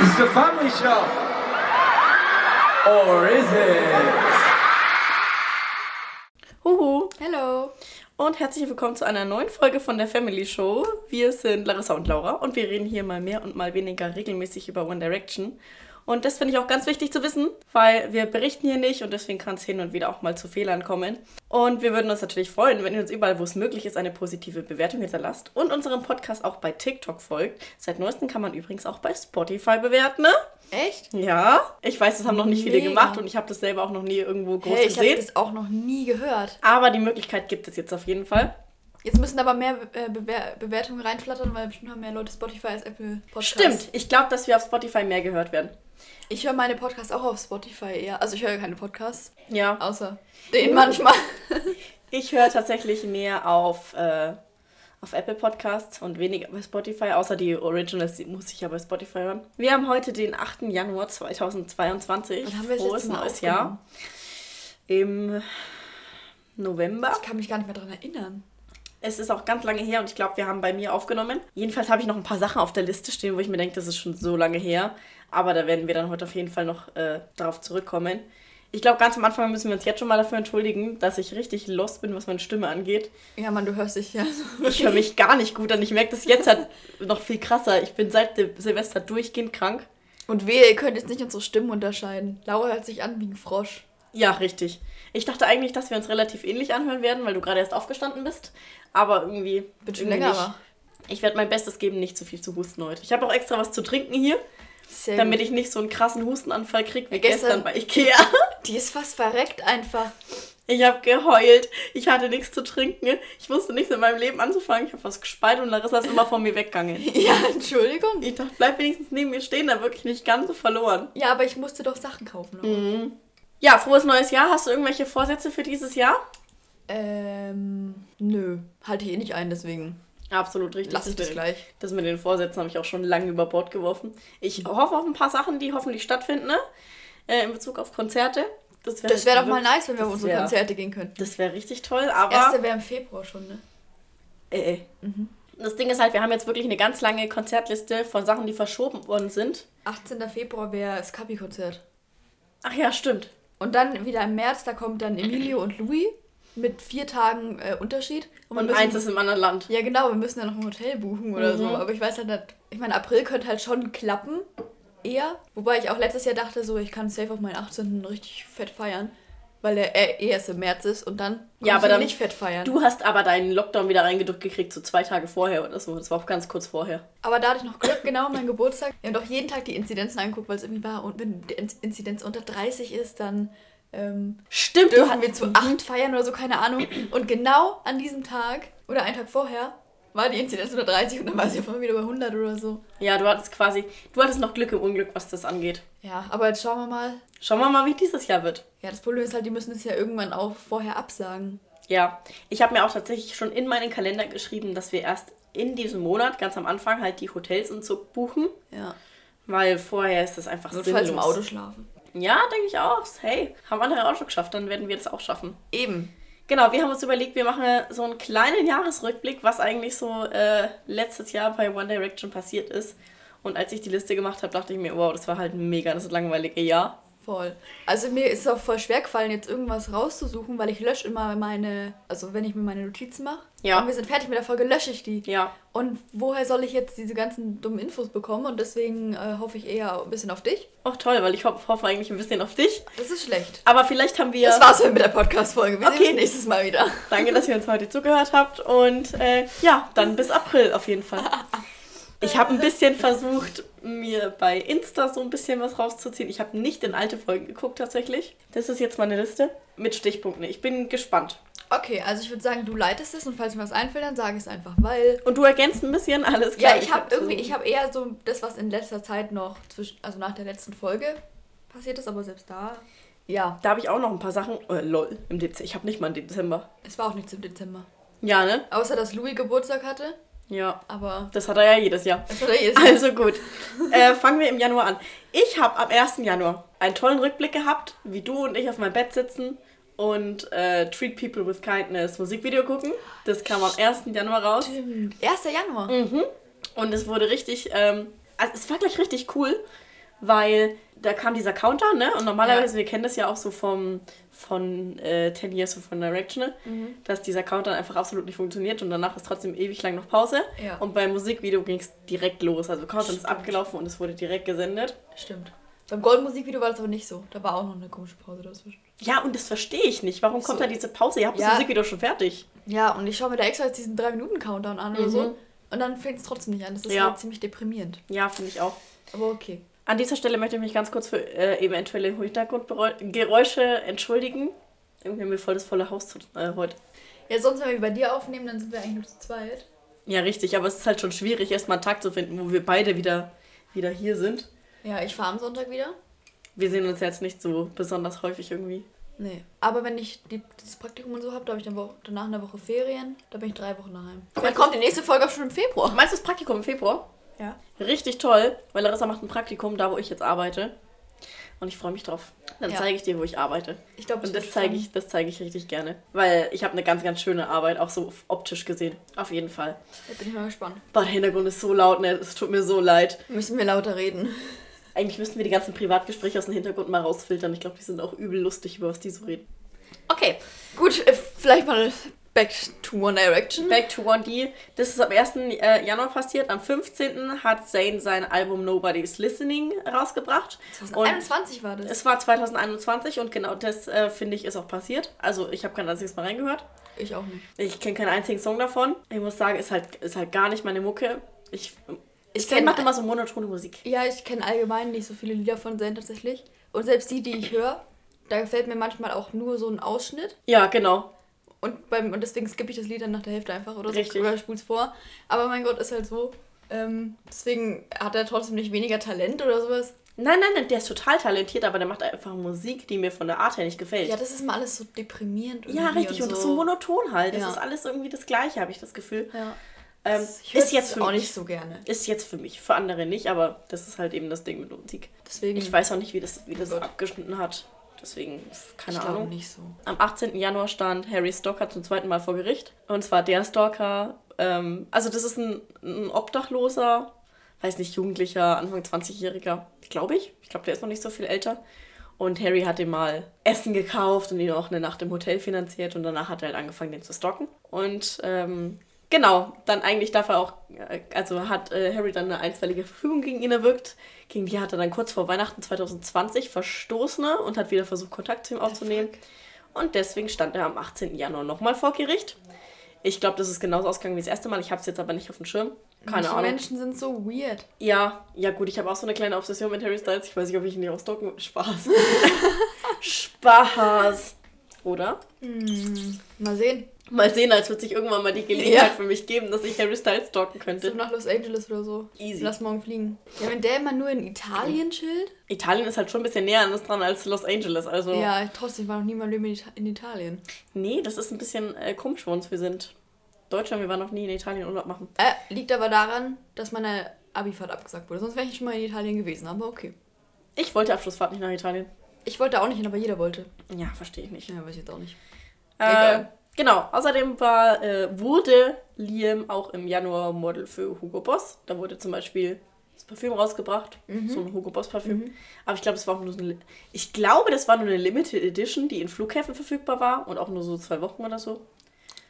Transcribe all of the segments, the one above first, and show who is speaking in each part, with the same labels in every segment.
Speaker 1: It's a family show. Or is it?
Speaker 2: Huhu
Speaker 3: Hello.
Speaker 2: und herzlich willkommen zu einer neuen Folge von der Family Show. Wir sind Larissa und Laura und wir reden hier mal mehr und mal weniger regelmäßig über One Direction. Und das finde ich auch ganz wichtig zu wissen, weil wir berichten hier nicht und deswegen kann es hin und wieder auch mal zu Fehlern kommen. Und wir würden uns natürlich freuen, wenn ihr uns überall, wo es möglich ist, eine positive Bewertung hinterlasst und unserem Podcast auch bei TikTok folgt. Seit neuestem kann man übrigens auch bei Spotify bewerten, ne?
Speaker 3: Echt?
Speaker 2: Ja, ich weiß, das haben noch nicht viele
Speaker 3: Mega.
Speaker 2: gemacht und ich habe das selber auch noch nie irgendwo groß
Speaker 3: Hey, ich habe
Speaker 2: gesehen.
Speaker 3: das auch noch nie gehört.
Speaker 2: Aber die Möglichkeit gibt es jetzt auf jeden Fall.
Speaker 3: Jetzt müssen aber mehr äh, Bewer Bewertungen reinflattern, weil bestimmt haben mehr Leute Spotify als Apple Podcasts.
Speaker 2: Stimmt, ich glaube, dass wir auf Spotify mehr gehört werden.
Speaker 3: Ich höre meine Podcasts auch auf Spotify eher. Also ich höre keine Podcasts,
Speaker 2: Ja.
Speaker 3: außer den manchmal.
Speaker 2: Ich höre tatsächlich mehr auf, äh, auf Apple Podcasts und weniger bei Spotify, außer die Originals, die muss ich ja bei Spotify hören. Wir haben heute den 8. Januar 2022.
Speaker 3: Wann haben wir
Speaker 2: Frohes neues? Jahr. Im November.
Speaker 3: Ich kann mich gar nicht mehr daran erinnern.
Speaker 2: Es ist auch ganz lange her und ich glaube, wir haben bei mir aufgenommen. Jedenfalls habe ich noch ein paar Sachen auf der Liste stehen, wo ich mir denke, das ist schon so lange her. Aber da werden wir dann heute auf jeden Fall noch äh, darauf zurückkommen. Ich glaube, ganz am Anfang müssen wir uns jetzt schon mal dafür entschuldigen, dass ich richtig lost bin, was meine Stimme angeht.
Speaker 3: Ja, Mann, du hörst dich ja so.
Speaker 2: Ich höre mich gar nicht gut an. Ich merke das jetzt halt noch viel krasser. Ich bin seit dem Silvester durchgehend krank.
Speaker 3: Und wehe, ihr könnt jetzt nicht unsere Stimmen unterscheiden. Laura hört sich an wie ein Frosch.
Speaker 2: Ja, richtig. Ich dachte eigentlich, dass wir uns relativ ähnlich anhören werden, weil du gerade erst aufgestanden bist. Aber irgendwie.
Speaker 3: Bin schon länger
Speaker 2: nicht. Ich werde mein Bestes geben, nicht zu viel zu husten heute. Ich habe auch extra was zu trinken hier,
Speaker 3: Sehr
Speaker 2: damit ich nicht so einen krassen Hustenanfall kriege wie
Speaker 3: Ja, gestern-
Speaker 2: gestern bei Ikea.
Speaker 3: Die ist fast verreckt einfach.
Speaker 2: Ich habe geheult. Ich hatte nichts zu trinken. Ich wusste nichts in meinem Leben anzufangen. Ich habe was gespeit und Larissa ist immer von mir weggegangen.
Speaker 3: Ja, Entschuldigung.
Speaker 2: Ich dachte, bleib wenigstens neben mir stehen, da wirklich nicht ganz so verloren.
Speaker 3: Ja, aber ich musste doch Sachen kaufen. Laura.
Speaker 2: Ja, frohes neues Jahr. Hast du irgendwelche Vorsätze für dieses Jahr?
Speaker 3: Ähm, nö. Halte ich eh nicht ein, deswegen
Speaker 2: Absolut richtig.
Speaker 3: lasse ich das gleich.
Speaker 2: Das mit den Vorsätzen habe ich auch schon lange über Bord geworfen. Ich hoffe auf ein paar Sachen, die hoffentlich stattfinden, ne? Äh, in Bezug auf Konzerte. Das wäre
Speaker 3: Das wäre doch mal nice, wenn wir auf
Speaker 2: das
Speaker 3: unsere
Speaker 2: wär-
Speaker 3: Konzerte gehen könnten.
Speaker 2: Das wäre richtig toll,
Speaker 3: Das
Speaker 2: aber.
Speaker 3: erste wäre im Februar schon, ne?
Speaker 2: Äh, äh. Das Ding ist halt, wir haben jetzt wirklich eine ganz lange Konzertliste von Sachen, die verschoben worden sind.
Speaker 3: 18. Februar wäre das Kapi-Konzert.
Speaker 2: Ach ja, stimmt.
Speaker 3: Und dann wieder im März, da kommt dann Emilio und Louis mit vier Tagen äh, Unterschied. wir
Speaker 2: Und
Speaker 3: müssen-
Speaker 2: eins ist im anderen Land.
Speaker 3: Ja, genau, wir müssen dann noch ein Hotel buchen oder so. Aber ich weiß halt nicht. Ich meine, April könnte halt schon klappen. Eher. Wobei ich auch letztes Jahr dachte, so, ich kann safe auf meinen 18. richtig fett feiern. Weil er eh erst im März ist und dann
Speaker 2: Ja, aber dann-
Speaker 3: nicht fett feiern.
Speaker 2: Du hast aber deinen Lockdown wieder reingedrückt gekriegt, so zwei Tage vorher oder so. Das war auch ganz kurz vorher.
Speaker 3: Aber da hatte ich noch Glück, genau, mein Geburtstag. Wir haben doch jeden Tag die Inzidenzen angeguckt, weil es irgendwie war. Und wenn die In- Inzidenz unter 30 ist, dann ähm,
Speaker 2: Stimmt,
Speaker 3: dürfen wir zu acht feiern oder so, keine Ahnung. Und genau an diesem Tag oder einen Tag vorher war die Inzidenz unter 30 und dann war sie auf einmal wieder bei 100 oder so.
Speaker 2: Ja, du hattest quasi. Du hattest noch Glück im Unglück, was das angeht.
Speaker 3: Ja, aber jetzt schauen wir mal.
Speaker 2: Schauen wir mal, wie dieses Jahr wird.
Speaker 3: Ja, das Problem ist halt, die müssen es ja irgendwann auch vorher absagen.
Speaker 2: Ja, ich habe mir auch tatsächlich schon in meinen Kalender geschrieben, dass wir erst in diesem Monat, ganz am Anfang, halt die Hotels und so buchen.
Speaker 3: Ja.
Speaker 2: Weil vorher ist das einfach
Speaker 3: Notfalls
Speaker 2: sinnlos.
Speaker 3: im Auto schlafen.
Speaker 2: Ja, denke ich auch. Hey, haben andere auch schon geschafft, dann werden wir das auch schaffen.
Speaker 3: Eben.
Speaker 2: Genau, wir haben uns überlegt, wir machen so einen kleinen Jahresrückblick, was eigentlich so äh, letztes Jahr bei One Direction passiert ist. Und als ich die Liste gemacht habe, dachte ich mir, wow, das war halt mega das langweilige Jahr.
Speaker 3: Voll. Also mir ist es auch voll schwer gefallen, jetzt irgendwas rauszusuchen, weil ich lösche immer meine, also wenn ich mir meine Notizen mache,
Speaker 2: Ja.
Speaker 3: und wir sind fertig mit der Folge, lösche ich die.
Speaker 2: Ja,
Speaker 3: Und woher soll ich jetzt diese ganzen dummen Infos bekommen? Und deswegen äh, hoffe ich eher ein bisschen auf dich.
Speaker 2: auch toll, weil ich ho hoffe eigentlich ein bisschen auf dich.
Speaker 3: Das ist schlecht.
Speaker 2: Aber vielleicht haben wir...
Speaker 3: Das war's mit der Podcast-Folge. Wir
Speaker 2: Okay.
Speaker 3: sehen uns nächstes Mal wieder.
Speaker 2: Danke, dass ihr uns heute zugehört habt und äh, ja, dann bis April auf jeden Fall. Ich habe ein bisschen versucht, mir bei Insta so ein bisschen was rauszuziehen. Ich habe nicht in alte Folgen geguckt tatsächlich. Das ist jetzt meine Liste mit Stichpunkten. Ich bin gespannt.
Speaker 3: Okay, also ich würde sagen, du leitest es und falls mir was einfällt, dann sage ich es einfach, weil...
Speaker 2: Und du ergänzt ein bisschen alles klar.
Speaker 3: Ja, ich habe
Speaker 2: hab
Speaker 3: irgendwie, ich habe eher so das, was in letzter Zeit noch zwischen, also nach der letzten Folge passiert ist, aber selbst da, ja,
Speaker 2: Da habe ich auch noch ein paar Sachen. Äh, lol, im Dezember. Ich habe nicht mal im Dezember.
Speaker 3: es war auch nichts im Dezember.
Speaker 2: Ja, ne?
Speaker 3: Außer, dass Louis Geburtstag hatte,
Speaker 2: Ja.
Speaker 3: aber
Speaker 2: Das hat er ja jedes Jahr.
Speaker 3: das hat er jedes Jahr.
Speaker 2: Also gut. Äh, fangen wir im Januar an. Ich habe am 1. Januar einen tollen Rückblick gehabt, wie du und ich auf meinem Bett sitzen und äh, Treat People with Kindness Musikvideo gucken. Das kam am 1. Januar raus.
Speaker 3: Stimmt. 1. Januar.
Speaker 2: Und es wurde richtig, ähm, also es war gleich richtig cool. Weil da kam dieser Countdown, ne? Und normalerweise, wir kennen das ja auch so vom, von äh, 10 Years of One Direction, ne? dass dieser Countdown einfach absolut nicht funktioniert und danach ist trotzdem ewig lang noch Pause.
Speaker 3: Ja.
Speaker 2: Und beim Musikvideo ging es direkt los. Also Countdown ist abgelaufen und es wurde direkt gesendet.
Speaker 3: Stimmt. Beim Gold-Musikvideo war das aber nicht so. Da war auch noch eine komische Pause dazwischen.
Speaker 2: Ja, und das verstehe ich nicht. Warum kommt
Speaker 3: So.
Speaker 2: da diese Pause? Ihr habt
Speaker 3: Ja.
Speaker 2: das Musikvideo schon fertig.
Speaker 3: Ja, und ich schaue mir da extra jetzt diesen 3-Minuten-Countdown an oder
Speaker 2: Mhm.
Speaker 3: so. Und dann fängt es trotzdem nicht an. Das ist
Speaker 2: Ja.
Speaker 3: halt ziemlich deprimierend.
Speaker 2: Ja, finde ich auch.
Speaker 3: Aber okay.
Speaker 2: An dieser Stelle möchte ich mich ganz kurz für äh, eventuelle Hintergrundgeräusche entschuldigen. Irgendwie haben wir voll das volle Haus zu, äh, heute.
Speaker 3: Ja, sonst, wenn wir bei dir aufnehmen, dann sind wir eigentlich nur zu zweit.
Speaker 2: Ja, richtig, aber es ist halt schon schwierig, erstmal einen Tag zu finden, wo wir beide wieder, wieder hier sind.
Speaker 3: Ja, ich fahre am Sonntag wieder.
Speaker 2: Wir sehen uns jetzt nicht so besonders häufig irgendwie.
Speaker 3: Nee. Aber wenn ich die, das Praktikum und so habe, da habe ich dann Woche, danach eine Woche Ferien. Da bin ich drei Wochen daheim. Dann kommt die nächste Folge auch schon im Februar.
Speaker 2: Meinst du das Praktikum im Februar?
Speaker 3: Ja.
Speaker 2: Richtig toll, weil Larissa macht ein Praktikum da, wo ich jetzt arbeite. Und ich freue mich drauf. Dann
Speaker 3: Ja.
Speaker 2: zeige ich dir, wo ich arbeite.
Speaker 3: Ich glaube,
Speaker 2: Und das zeige ich, das zeige ich richtig gerne. Weil ich habe eine ganz, ganz schöne Arbeit, auch so optisch gesehen. Auf jeden Fall.
Speaker 3: Da bin ich mal gespannt.
Speaker 2: Boah, der Hintergrund ist so laut, ne? Es tut mir so leid.
Speaker 3: Müssen wir lauter reden.
Speaker 2: Eigentlich müssten wir die ganzen Privatgespräche aus dem Hintergrund mal rausfiltern. Ich glaube, die sind auch übel lustig, über was die so reden. Okay,
Speaker 3: Gut, äh, vielleicht mal back to One Direction.
Speaker 2: back to 1D. Das ist am 1. äh, Januar passiert. Am 15. hat Zayn sein Album Nobody's Listening rausgebracht. Und
Speaker 3: 2021 war das.
Speaker 2: es war 2021 und genau das, äh, finde ich, ist auch passiert. Also ich habe kein einziges Mal reingehört.
Speaker 3: Ich auch nicht.
Speaker 2: Ich kenne keinen einzigen Song davon. Ich muss sagen, ist halt, ist halt gar nicht meine Mucke. Ich,
Speaker 3: Ich
Speaker 2: Zayn macht immer so monotone Musik.
Speaker 3: Ja, ich kenne allgemein nicht so viele Lieder von Zen tatsächlich. Und selbst die, die ich höre, da gefällt mir manchmal auch nur so ein Ausschnitt.
Speaker 2: Ja, genau.
Speaker 3: Und, beim, und deswegen skippe ich das Lied dann nach der Hälfte einfach oder so.
Speaker 2: Richtig.
Speaker 3: Oder spul's vor. Aber mein Gott, ist halt so. Ähm, deswegen hat er trotzdem nicht weniger Talent oder sowas.
Speaker 2: Nein, nein, nein, der ist total talentiert, aber der macht einfach Musik, die mir von der Art her nicht gefällt.
Speaker 3: Ja, das ist mal alles so deprimierend.
Speaker 2: Ja, richtig. Und, das ist so monoton halt. Das
Speaker 3: Ja.
Speaker 2: ist alles irgendwie das Gleiche, habe ich das Gefühl.
Speaker 3: Ja.
Speaker 2: Ähm,
Speaker 3: Ich
Speaker 2: ist jetzt für
Speaker 3: auch
Speaker 2: mich.
Speaker 3: nicht so gerne.
Speaker 2: Ist jetzt für mich. Für andere nicht, aber das ist halt eben das Ding mit Musik.
Speaker 3: Deswegen.
Speaker 2: Ich weiß auch nicht, wie das, wie das
Speaker 3: Gott.
Speaker 2: abgeschnitten hat. Deswegen, keine
Speaker 3: ich glaube
Speaker 2: Ahnung.
Speaker 3: nicht so.
Speaker 2: Am 18. Januar stand Harry Stalker zum zweiten Mal vor Gericht. Und zwar der Stalker. Ähm, also, das ist ein, ein Obdachloser, weiß nicht, Jugendlicher, Anfang 20-Jähriger, glaube ich. Ich glaube, der ist noch nicht so viel älter. Und Harry hat ihm mal Essen gekauft und ihn auch eine Nacht im Hotel finanziert. Und danach hat er halt angefangen, den zu stalken. Und ähm, genau, dann eigentlich darf er auch, äh, also hat äh, Harry dann eine einstweilige Verfügung gegen ihn erwirkt. Gegen die hat er dann kurz vor Weihnachten 2020 verstoßen und hat wieder versucht, Kontakt zu ihm aufzunehmen. Und deswegen stand er am 18. Januar nochmal vor Gericht. Ich glaube, das ist genauso ausgegangen wie das erste Mal. Ich habe es jetzt aber nicht auf dem Schirm. Keine
Speaker 3: Manche
Speaker 2: Ahnung.
Speaker 3: Menschen sind so weird.
Speaker 2: Ja, ja gut, ich habe auch so eine kleine Obsession mit Harry Styles. Ich weiß nicht, ob ich ihn ausstalken will. Spaß. Spaß. Oder?
Speaker 3: Mal sehen.
Speaker 2: Mal sehen, als wird sich irgendwann mal die Gelegenheit
Speaker 3: Ja.
Speaker 2: für mich geben, dass ich Harry Styles stalken
Speaker 3: So
Speaker 2: könnte.
Speaker 3: nach Los Angeles oder so.
Speaker 2: Easy.
Speaker 3: Lass morgen fliegen. Ja, wenn der immer nur in Italien chillt.
Speaker 2: Italien ist halt schon ein bisschen näher an uns dran als Los Angeles. Also,
Speaker 3: Ja, trotzdem war noch nie Ita- in Italien.
Speaker 2: nee, das ist ein bisschen äh, komisch für uns. Wir sind Deutschland, wir waren noch nie in Italien Urlaub machen.
Speaker 3: Äh, liegt aber daran, dass meine Abifahrt abgesagt wurde. Sonst wäre ich schon mal in Italien gewesen, aber okay.
Speaker 2: Ich wollte Abschlussfahrt nicht nach Italien.
Speaker 3: Ich wollte auch nicht hin, aber jeder wollte.
Speaker 2: Ja, verstehe ich nicht.
Speaker 3: Ja, weiß ich jetzt auch nicht.
Speaker 2: Äh,
Speaker 3: Egal.
Speaker 2: Genau, außerdem war, äh, wurde Liam auch im Januar Model für Hugo Boss. Da wurde zum Beispiel das Parfüm rausgebracht, so ein Hugo Boss Parfüm. Aber ich glaube, das war auch nur so eine, ich glaube, das war nur eine Limited Edition, die in Flughäfen verfügbar war und auch nur so zwei Wochen oder so.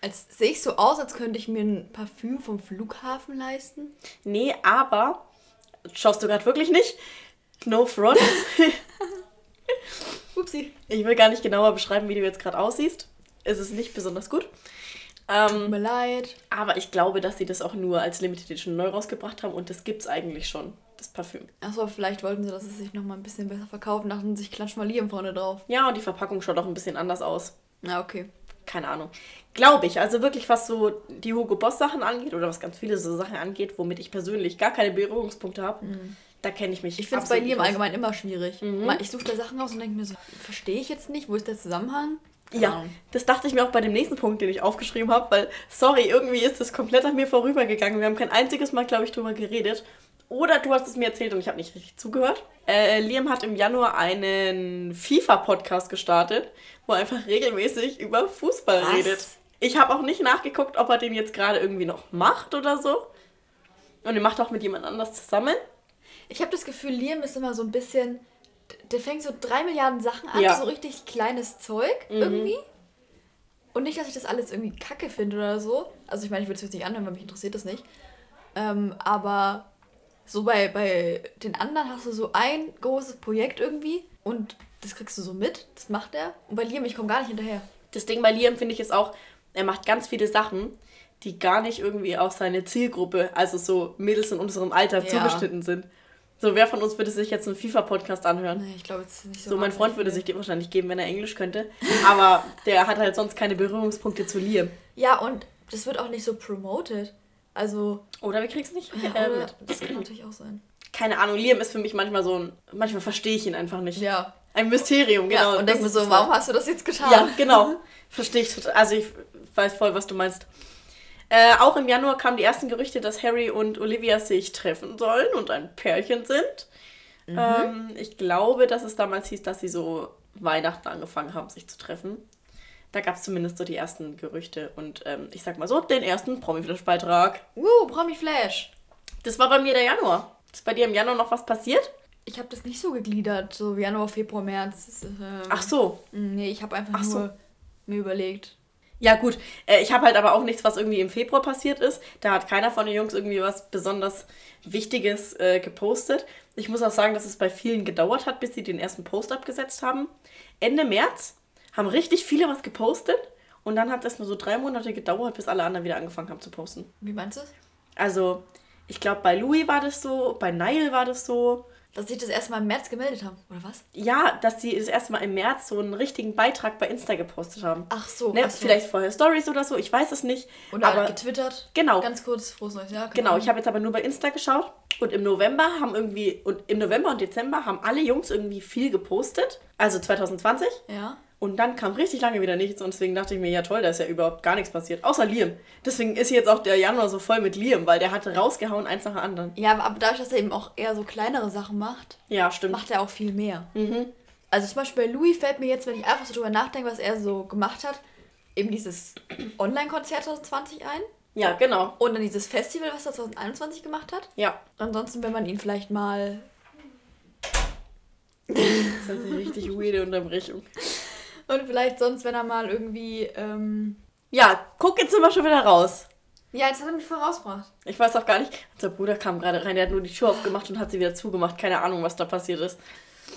Speaker 3: Als sehe ich so aus, als könnte ich mir ein Parfüm vom Flughafen leisten.
Speaker 2: Nee, aber schaust du gerade wirklich nicht? No front.
Speaker 3: Upsi.
Speaker 2: ich will gar nicht genauer beschreiben, wie du jetzt gerade aussiehst. Es ist nicht besonders gut.
Speaker 3: Tut
Speaker 2: Ähm,
Speaker 3: mir leid.
Speaker 2: aber ich glaube, dass sie das auch nur als Limited Edition neu rausgebracht haben und das gibt's eigentlich schon, das Parfüm.
Speaker 3: Achso, vielleicht wollten sie, dass es sich nochmal ein bisschen besser verkaufen, dachten sich, klatsch mal Liam vorne drauf.
Speaker 2: Ja, und die Verpackung schaut auch ein bisschen anders aus.
Speaker 3: Na, okay.
Speaker 2: Keine Ahnung. Glaube ich. Also wirklich, was so die Hugo Boss Sachen angeht oder was ganz viele so Sachen angeht, womit ich persönlich gar keine Berührungspunkte habe, da kenne ich mich.
Speaker 3: Mhm. Ich finde es bei Liam allgemein immer schwierig. Mal- Ich suche da Sachen aus und denke mir so, verstehe ich jetzt nicht, wo ist der Zusammenhang?
Speaker 2: Ja,
Speaker 3: Ahnung.
Speaker 2: das dachte ich mir auch bei dem nächsten Punkt, den ich aufgeschrieben habe, weil, sorry, irgendwie ist das komplett an mir vorübergegangen. Wir haben kein einziges Mal, glaube ich, drüber geredet. Oder du hast es mir erzählt und ich habe nicht richtig zugehört. Äh, Liam hat im Januar einen FIFA-Podcast gestartet, wo er einfach regelmäßig über Fußball
Speaker 3: Was?
Speaker 2: redet. Ich habe auch nicht nachgeguckt, ob er den jetzt gerade irgendwie noch macht oder so. Und er macht auch mit jemand anders zusammen.
Speaker 3: Ich habe das Gefühl, Liam ist immer so ein bisschen. Der fängt so drei Milliarden Sachen an,
Speaker 2: Ja.
Speaker 3: so richtig kleines Zeug irgendwie. Und nicht, dass ich das alles irgendwie kacke finde oder so. Also ich meine, ich würde es jetzt nicht anhören, weil mich interessiert das nicht. Ähm, aber so bei, bei den anderen hast du so ein großes Projekt irgendwie und das kriegst du so mit, das macht er. Und bei Liam, ich komme gar nicht hinterher.
Speaker 2: Das Ding bei Liam finde ich ist auch, er macht ganz viele Sachen, die gar nicht irgendwie auf seine Zielgruppe, also so Mädels in unserem Alter,
Speaker 3: Ja.
Speaker 2: zugeschnitten sind. So, wer von uns würde sich jetzt einen FIFA-Podcast anhören?
Speaker 3: Nee, ich glaube, ist nicht so.
Speaker 2: So, mein Freund würde sich die wahrscheinlich geben, wenn er Englisch könnte. Aber der hat halt sonst keine Berührungspunkte zu Liam.
Speaker 3: Ja, und das wird auch nicht so promoted. Also,
Speaker 2: Oder wir kriegen es nicht
Speaker 3: ja,
Speaker 2: äh,
Speaker 3: das kann natürlich auch sein.
Speaker 2: Keine Ahnung, Liam ist für mich manchmal so ein. Manchmal verstehe ich ihn einfach nicht.
Speaker 3: Ja.
Speaker 2: Ein Mysterium, genau.
Speaker 3: ja, und du
Speaker 2: ist
Speaker 3: so, warum hast du das jetzt getan?
Speaker 2: Ja, genau. Verstehe ich total. Also ich weiß voll, was du meinst. Äh, auch im Januar kamen die ersten Gerüchte, dass Harry und Olivia sich treffen sollen und ein Pärchen sind. Ähm, ich glaube, dass es damals hieß, dass sie so Weihnachten angefangen haben, sich zu treffen. Da gab es zumindest so die ersten Gerüchte und ähm, ich sag mal so, den ersten Promi-Flash-Beitrag.
Speaker 3: Uh, Promi Flash.
Speaker 2: Das war bei mir der Januar. Ist bei dir im Januar noch was passiert?
Speaker 3: Ich habe das nicht so gegliedert, so Januar, Februar, März. Ist, ähm,
Speaker 2: Ach so.
Speaker 3: Nee, ich habe einfach
Speaker 2: Ach so.
Speaker 3: nur mir überlegt.
Speaker 2: Ja, gut. Äh, ich habe halt aber auch nichts, was irgendwie im Februar passiert ist. Da hat keiner von den Jungs irgendwie was besonders Wichtiges äh, gepostet. Ich muss auch sagen, dass es bei vielen gedauert hat, bis sie den ersten Post abgesetzt haben. Ende März haben richtig viele was gepostet. Und dann hat es nur so drei Monate gedauert, bis alle anderen wieder angefangen haben zu posten.
Speaker 3: Wie meinst du es?
Speaker 2: Also, ich glaube, bei Louis war das so, bei Nile war das so.
Speaker 3: Dass sie das erstmal im März gemeldet haben, oder was?
Speaker 2: Ja, dass sie das erste Mal im März so einen richtigen Beitrag bei Insta gepostet haben.
Speaker 3: Ach so.
Speaker 2: Ne,
Speaker 3: ach so.
Speaker 2: Vielleicht vorher Stories oder so, ich weiß es nicht.
Speaker 3: Oder
Speaker 2: aber
Speaker 3: getwittert.
Speaker 2: Genau.
Speaker 3: Ganz kurz, frohes neues Jahr.
Speaker 2: Genau,
Speaker 3: Ahnung.
Speaker 2: ich habe jetzt aber nur bei Insta geschaut und im November haben irgendwie und im November und Dezember haben alle Jungs irgendwie viel gepostet, also 2020
Speaker 3: Ja.
Speaker 2: Und dann kam richtig lange wieder nichts und deswegen dachte ich mir, ja toll, da ist ja überhaupt gar nichts passiert, außer Liam. Deswegen ist jetzt auch der Januar so voll mit Liam, weil der hatte rausgehauen eins nach dem anderen.
Speaker 3: Ja, aber- aber dadurch, dass er eben auch eher so kleinere Sachen macht,
Speaker 2: Ja, stimmt.
Speaker 3: macht er auch viel mehr.
Speaker 2: Mhm.
Speaker 3: Also zum Beispiel bei Louis fällt mir jetzt, wenn ich einfach so drüber nachdenke, was er so gemacht hat, eben dieses Online-Konzert 2020 ein
Speaker 2: Ja, genau.
Speaker 3: und dann dieses Festival, was er 2021 gemacht hat.
Speaker 2: Ja.
Speaker 3: Ansonsten, wenn man ihn vielleicht mal
Speaker 2: Das ist eine richtig weirde Unterbrechung.
Speaker 3: Und vielleicht sonst, wenn er mal irgendwie ähm,
Speaker 2: Ja, guck jetzt wir schon wieder raus.
Speaker 3: ja, jetzt hat er mich voll rausgebracht.
Speaker 2: Ich weiß auch gar nicht. Unser Bruder kam gerade rein, der hat nur die Tür aufgemacht und hat sie wieder zugemacht. Keine Ahnung, was da passiert ist.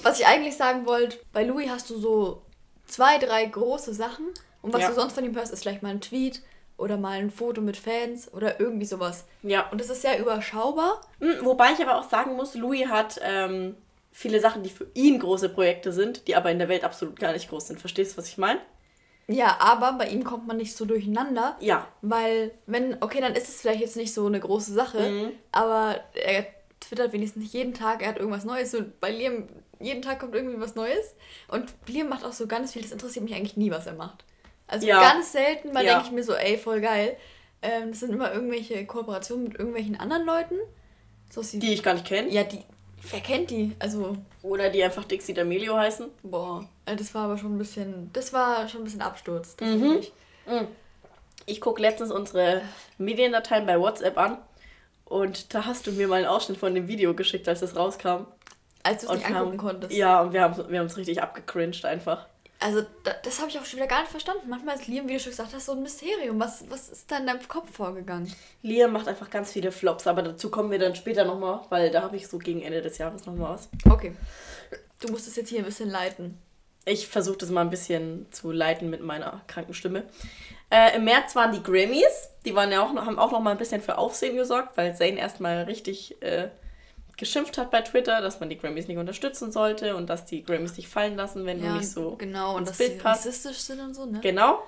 Speaker 3: Was ich eigentlich sagen wollte, bei Louis hast du so zwei, drei große Sachen und was
Speaker 2: Ja.
Speaker 3: du sonst von ihm hörst, ist vielleicht mal ein Tweet oder mal ein Foto mit Fans oder irgendwie sowas.
Speaker 2: Ja.
Speaker 3: Und das ist sehr überschaubar.
Speaker 2: Hm, Wobei ich aber auch sagen muss, Louis hat ähm, viele Sachen, die für ihn große Projekte sind, die aber in der Welt absolut gar nicht groß sind. Verstehst du, was ich meine?
Speaker 3: Ja, aber bei ihm kommt man nicht so durcheinander.
Speaker 2: Ja.
Speaker 3: Weil, wenn, okay, dann ist es vielleicht jetzt nicht so eine große Sache,
Speaker 2: Mhm.
Speaker 3: aber er twittert wenigstens nicht jeden Tag, er hat irgendwas Neues. Und bei Liam, jeden Tag kommt irgendwie was Neues. Und Liam macht auch so ganz viel, das interessiert mich eigentlich nie, was er macht. Also
Speaker 2: Ja.
Speaker 3: ganz selten mal
Speaker 2: Ja.
Speaker 3: denke ich mir so, ey, voll geil. Ähm, das sind immer irgendwelche Kooperationen mit irgendwelchen anderen Leuten. So
Speaker 2: Die ich gar nicht kenne.
Speaker 3: ja, die, wer kennt die? Also,
Speaker 2: Oder die einfach Dixie D'Amelio heißen.
Speaker 3: boah, äh, das war aber schon ein bisschen, das war schon ein bisschen Absturz.
Speaker 2: Mhm.
Speaker 3: tatsächlich.
Speaker 2: Ich gucke letztens unsere Mediendateien bei WhatsApp an. Und da hast du mir mal einen Ausschnitt von dem Video geschickt, als es rauskam.
Speaker 3: Als du es nicht angucken
Speaker 2: haben,
Speaker 3: konntest.
Speaker 2: Ja, und wir haben wir es richtig abgecringed einfach.
Speaker 3: Also, da, das habe ich auch schon wieder gar nicht verstanden. Manchmal ist Liam, wie du schon gesagt hast, so ein Mysterium. Was, was ist da in deinem Kopf vorgegangen?
Speaker 2: Liam macht einfach ganz viele Flops, aber dazu kommen wir dann später nochmal, weil da habe ich so gegen Ende des Jahres nochmal was.
Speaker 3: Okay. Du musst es jetzt hier ein bisschen leiten.
Speaker 2: Ich versuche das mal ein bisschen zu leiten mit meiner kranken Stimme. Äh, Im März waren die Grammys. Die waren ja auch noch, haben auch noch mal ein bisschen für Aufsehen gesorgt, weil Zayn erstmal richtig äh, geschimpft hat bei Twitter, dass man die Grammys nicht unterstützen sollte und dass die Grammys nicht fallen lassen, wenn du nicht so
Speaker 3: genau. Und dass
Speaker 2: Bild
Speaker 3: sie
Speaker 2: passt.
Speaker 3: rassistisch sind und so, ne?
Speaker 2: Genau.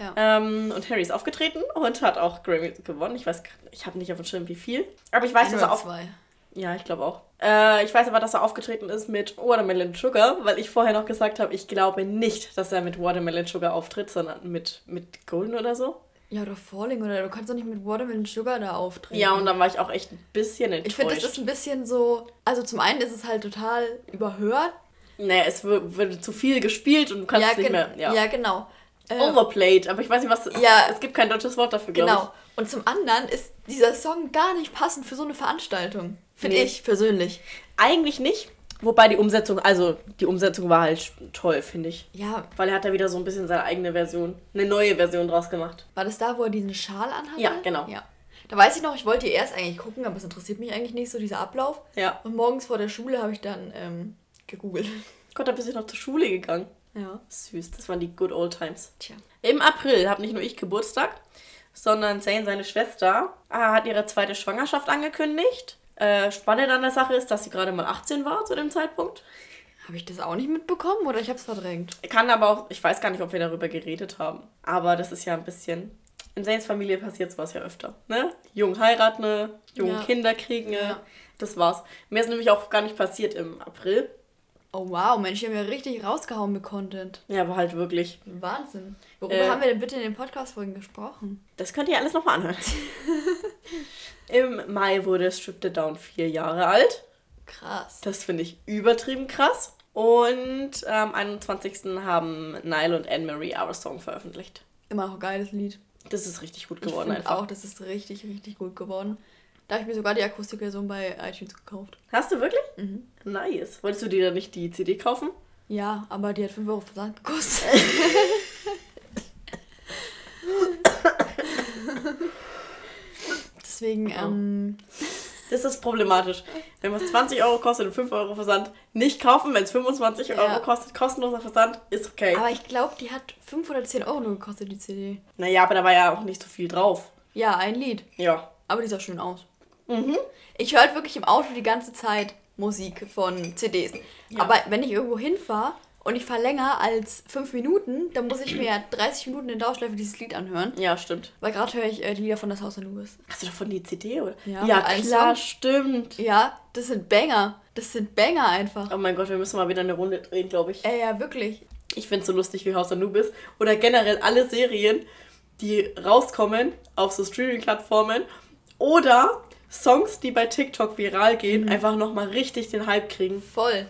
Speaker 3: Ja.
Speaker 2: Ähm, und Harry ist aufgetreten und hat auch Grammy gewonnen. Ich weiß, ich habe nicht auf dem Schirm wie viel. Aber ich weiß,
Speaker 3: Ein
Speaker 2: dass er auf,
Speaker 3: zwei.
Speaker 2: ja, ich glaube auch. Äh, ich weiß aber, dass er aufgetreten ist mit Watermelon Sugar, weil ich vorher noch gesagt habe, ich glaube nicht, dass er mit Watermelon Sugar auftritt, sondern mit, mit Golden oder so.
Speaker 3: Ja, oder Falling, oder du kannst doch nicht mit Watermelon Sugar da auftreten.
Speaker 2: Ja, und dann war ich auch echt ein bisschen enttäuscht.
Speaker 3: Ich finde, das ist ein bisschen so. Also, zum einen ist es halt total überhört.
Speaker 2: Naja, es wird, zu viel gespielt und du kannst
Speaker 3: ja,
Speaker 2: es nicht mehr. Ja.
Speaker 3: ja, genau. Äh,
Speaker 2: Overplayed, aber ich weiß nicht, was.
Speaker 3: Ja.
Speaker 2: Es gibt kein deutsches Wort dafür, glaube
Speaker 3: Genau. Und zum anderen ist dieser Song gar nicht passend für so eine Veranstaltung. Finde
Speaker 2: Nee.
Speaker 3: ich persönlich.
Speaker 2: ich. Eigentlich nicht. Wobei die Umsetzung, also die Umsetzung war halt toll, finde ich.
Speaker 3: Ja,
Speaker 2: Weil er hat da wieder so ein bisschen seine eigene Version, eine neue Version draus gemacht.
Speaker 3: war das da, wo er diesen Schal anhatte?
Speaker 2: Ja, genau.
Speaker 3: Ja. Da weiß ich noch, ich wollte erst eigentlich gucken, aber es interessiert mich eigentlich nicht so, dieser Ablauf.
Speaker 2: Ja.
Speaker 3: Und morgens vor der Schule habe ich dann ähm, gegoogelt.
Speaker 2: Gott, da bist du noch zur Schule gegangen.
Speaker 3: Ja.
Speaker 2: Süß, das waren die good old times.
Speaker 3: Tja.
Speaker 2: Im April habe nicht nur ich Geburtstag, sondern Zane, seine Schwester, äh, hat ihre zweite Schwangerschaft angekündigt. Äh, spannend an der Sache ist, dass sie gerade mal 18 war zu dem Zeitpunkt.
Speaker 3: Habe ich das auch nicht mitbekommen oder ich habe es verdrängt?
Speaker 2: Kann aber auch, ich weiß gar nicht, ob wir darüber geredet haben. Aber das ist ja ein bisschen. In Zanes Familie passiert sowas ja öfter. Ne? Jung heiraten, ne? jung
Speaker 3: Ja.
Speaker 2: Kinder kriegen. ne?
Speaker 3: Ja.
Speaker 2: Das war's. Mir ist nämlich auch gar nicht passiert im April.
Speaker 3: Oh wow, Mensch, die haben ja richtig rausgehauen mit Content.
Speaker 2: Ja, aber halt wirklich.
Speaker 3: Wahnsinn. Worüber
Speaker 2: Äh.
Speaker 3: haben wir denn bitte in den Podcast-Folgen gesprochen?
Speaker 2: Das könnt ihr alles nochmal anhören. Im Mai wurde Stripped Down vier Jahre alt.
Speaker 3: Krass.
Speaker 2: Das finde ich übertrieben krass. Und am 21. haben Nile und Anne-Marie Our Song veröffentlicht.
Speaker 3: Immer noch ein geiles Lied.
Speaker 2: Das ist richtig gut
Speaker 3: Ich
Speaker 2: geworden einfach.
Speaker 3: auch, das ist richtig, richtig gut geworden. Da habe ich mir sogar die Akustikversion bei iTunes gekauft.
Speaker 2: Hast du wirklich?
Speaker 3: Mhm.
Speaker 2: Nice. Wolltest du dir dann nicht die CD kaufen?
Speaker 3: Ja, aber die hat 5 Euro Versand gekostet. Deswegen, ähm,
Speaker 2: Das ist problematisch. Wenn was 20 Euro kostet und 5 Euro Versand, nicht kaufen. Wenn es 25
Speaker 3: Ja.
Speaker 2: Euro kostet, kostenloser Versand, ist okay.
Speaker 3: aber ich glaube, die hat 5 oder 10 Euro nur gekostet, die CD.
Speaker 2: naja, aber da war ja auch nicht so viel drauf.
Speaker 3: Ja, ein Lied.
Speaker 2: Ja.
Speaker 3: Aber die sah schön aus.
Speaker 2: Mhm.
Speaker 3: Ich höre halt wirklich im Auto die ganze Zeit Musik von CDs.
Speaker 2: Ja.
Speaker 3: Aber wenn ich irgendwo hinfahre und ich fahre länger als 5 Minuten, dann muss ich mir ja 30 Minuten in Dauerschleife dieses Lied anhören.
Speaker 2: Ja, stimmt.
Speaker 3: Weil gerade höre ich äh, die Lieder von Das Haus Anubis.
Speaker 2: Hast du davon die CD, oder?
Speaker 3: Ja,
Speaker 2: ja klar, stimmt.
Speaker 3: Ja, das sind Banger. Das sind Banger einfach.
Speaker 2: Oh mein Gott, wir müssen mal wieder eine Runde drehen, glaube ich.
Speaker 3: Ey, ja, wirklich.
Speaker 2: Ich finde es so lustig wie Haus Anubis. Oder generell alle Serien, die rauskommen auf so Streaming-Plattformen. Oder Songs, die bei TikTok viral gehen, einfach nochmal richtig den Hype kriegen.
Speaker 3: Voll.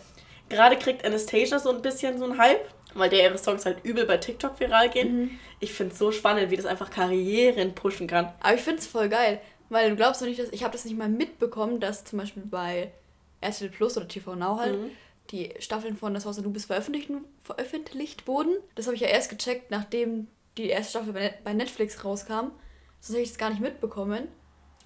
Speaker 2: Gerade kriegt Anastasia so ein bisschen so einen Hype, weil der ihre Songs halt übel bei TikTok viral gehen. Ich finde es so spannend, wie das einfach Karrieren pushen kann.
Speaker 3: Aber ich finde es voll geil. Weil du glaubst doch nicht, dass. Ich habe das nicht mal mitbekommen, dass zum Beispiel bei RTL Plus oder TV Now halt die Staffeln von Das Haus Anubis veröffentlicht, veröffentlicht wurden. Das habe ich ja erst gecheckt, nachdem die erste Staffel bei Net- bei Netflix rauskam. Sonst hätte ich es gar nicht mitbekommen.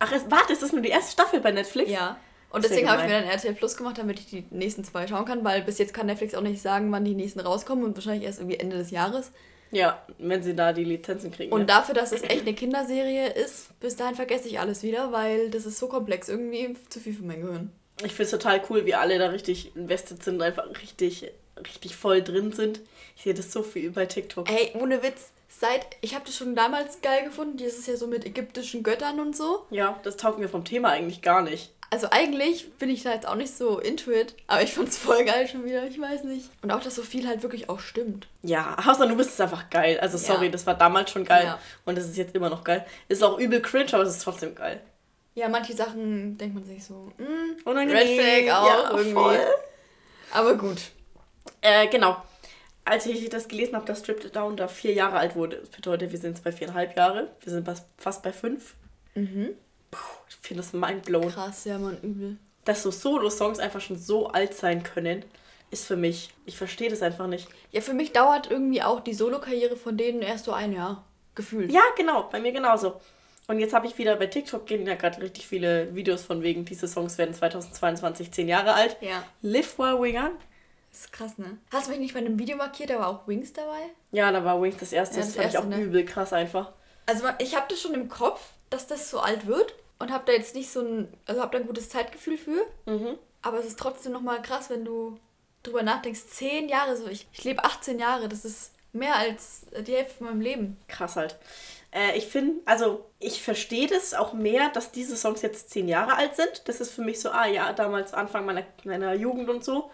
Speaker 2: Ach, es, warte, ist das nur die erste Staffel bei Netflix?
Speaker 3: Ja. Und deswegen habe ich mir dann RTL Plus gemacht, damit ich die nächsten zwei schauen kann, weil bis jetzt kann Netflix auch nicht sagen, wann die nächsten rauskommen und wahrscheinlich erst irgendwie Ende des Jahres.
Speaker 2: Ja, wenn sie da die Lizenzen kriegen.
Speaker 3: Und
Speaker 2: ja.
Speaker 3: dafür, dass es echt eine Kinderserie ist, bis dahin vergesse ich alles wieder, weil das ist so komplex. Irgendwie zu viel für mein Gehirn.
Speaker 2: Ich finde es total cool, wie alle da richtig invested sind, einfach richtig, richtig voll drin sind. Ich sehe das so viel bei TikTok.
Speaker 3: Ey, ohne Witz, seit. Ich habe das schon damals geil gefunden. Dieses ja so mit ägyptischen Göttern und so.
Speaker 2: Ja, das taugt mir vom Thema eigentlich gar nicht.
Speaker 3: Also eigentlich bin ich da jetzt auch nicht so into it, aber ich fand's voll geil schon wieder, ich weiß nicht. Und auch, dass so viel halt wirklich auch stimmt.
Speaker 2: Ja, Haus Anubis ist einfach geil. Also
Speaker 3: Ja.
Speaker 2: sorry, das war damals schon geil
Speaker 3: Ja.
Speaker 2: und das ist jetzt immer noch geil. Ist auch übel cringe, aber es ist trotzdem geil.
Speaker 3: Ja, manche Sachen denkt man sich so, mm,
Speaker 2: Unangenehm.
Speaker 3: Red Flag auch
Speaker 2: ja,
Speaker 3: irgendwie.
Speaker 2: Voll.
Speaker 3: Aber gut.
Speaker 2: Äh, genau. Als ich das gelesen habe, dass Stripped Down da vier Jahre alt wurde, das bedeutet, wir sind jetzt bei viereinhalb Jahre. Wir sind fast- fast bei fünf.
Speaker 3: Mhm.
Speaker 2: Puh, ich finde das mindblown.
Speaker 3: Krass, ja, man, übel.
Speaker 2: Dass so Solo-Songs einfach schon so alt sein können, ist für mich, ich verstehe das einfach nicht.
Speaker 3: Ja, für mich dauert irgendwie auch die Solo-Karriere von denen erst so ein Jahr. Gefühlt.
Speaker 2: Ja, genau, bei mir genauso. Und jetzt habe ich wieder bei TikTok gehen ja gerade richtig viele Videos von wegen, diese Songs werden 2022 zehn Jahre alt.
Speaker 3: Ja.
Speaker 2: Live While Young.
Speaker 3: Das ist krass, ne? Hast du mich nicht bei einem Video markiert, da war auch Wings dabei?
Speaker 2: Ja, da war Wings das erste.
Speaker 3: Ja,
Speaker 2: das,
Speaker 3: das
Speaker 2: fand
Speaker 3: erste,
Speaker 2: ich auch
Speaker 3: ne?
Speaker 2: übel krass einfach.
Speaker 3: Also ich habe das schon im Kopf, dass das so alt wird und habe da jetzt nicht so ein, also habe da ein gutes Zeitgefühl für.
Speaker 2: Mhm.
Speaker 3: Aber es ist trotzdem nochmal krass, wenn du drüber nachdenkst. Zehn Jahre so, ich, ich lebe 18 Jahre, das ist mehr als die Hälfte von meinem Leben.
Speaker 2: Krass halt. Äh, ich finde, also ich verstehe das auch mehr, dass diese Songs jetzt zehn Jahre alt sind. Das ist für mich so, ah ja, damals Anfang meiner, meiner Jugend und so.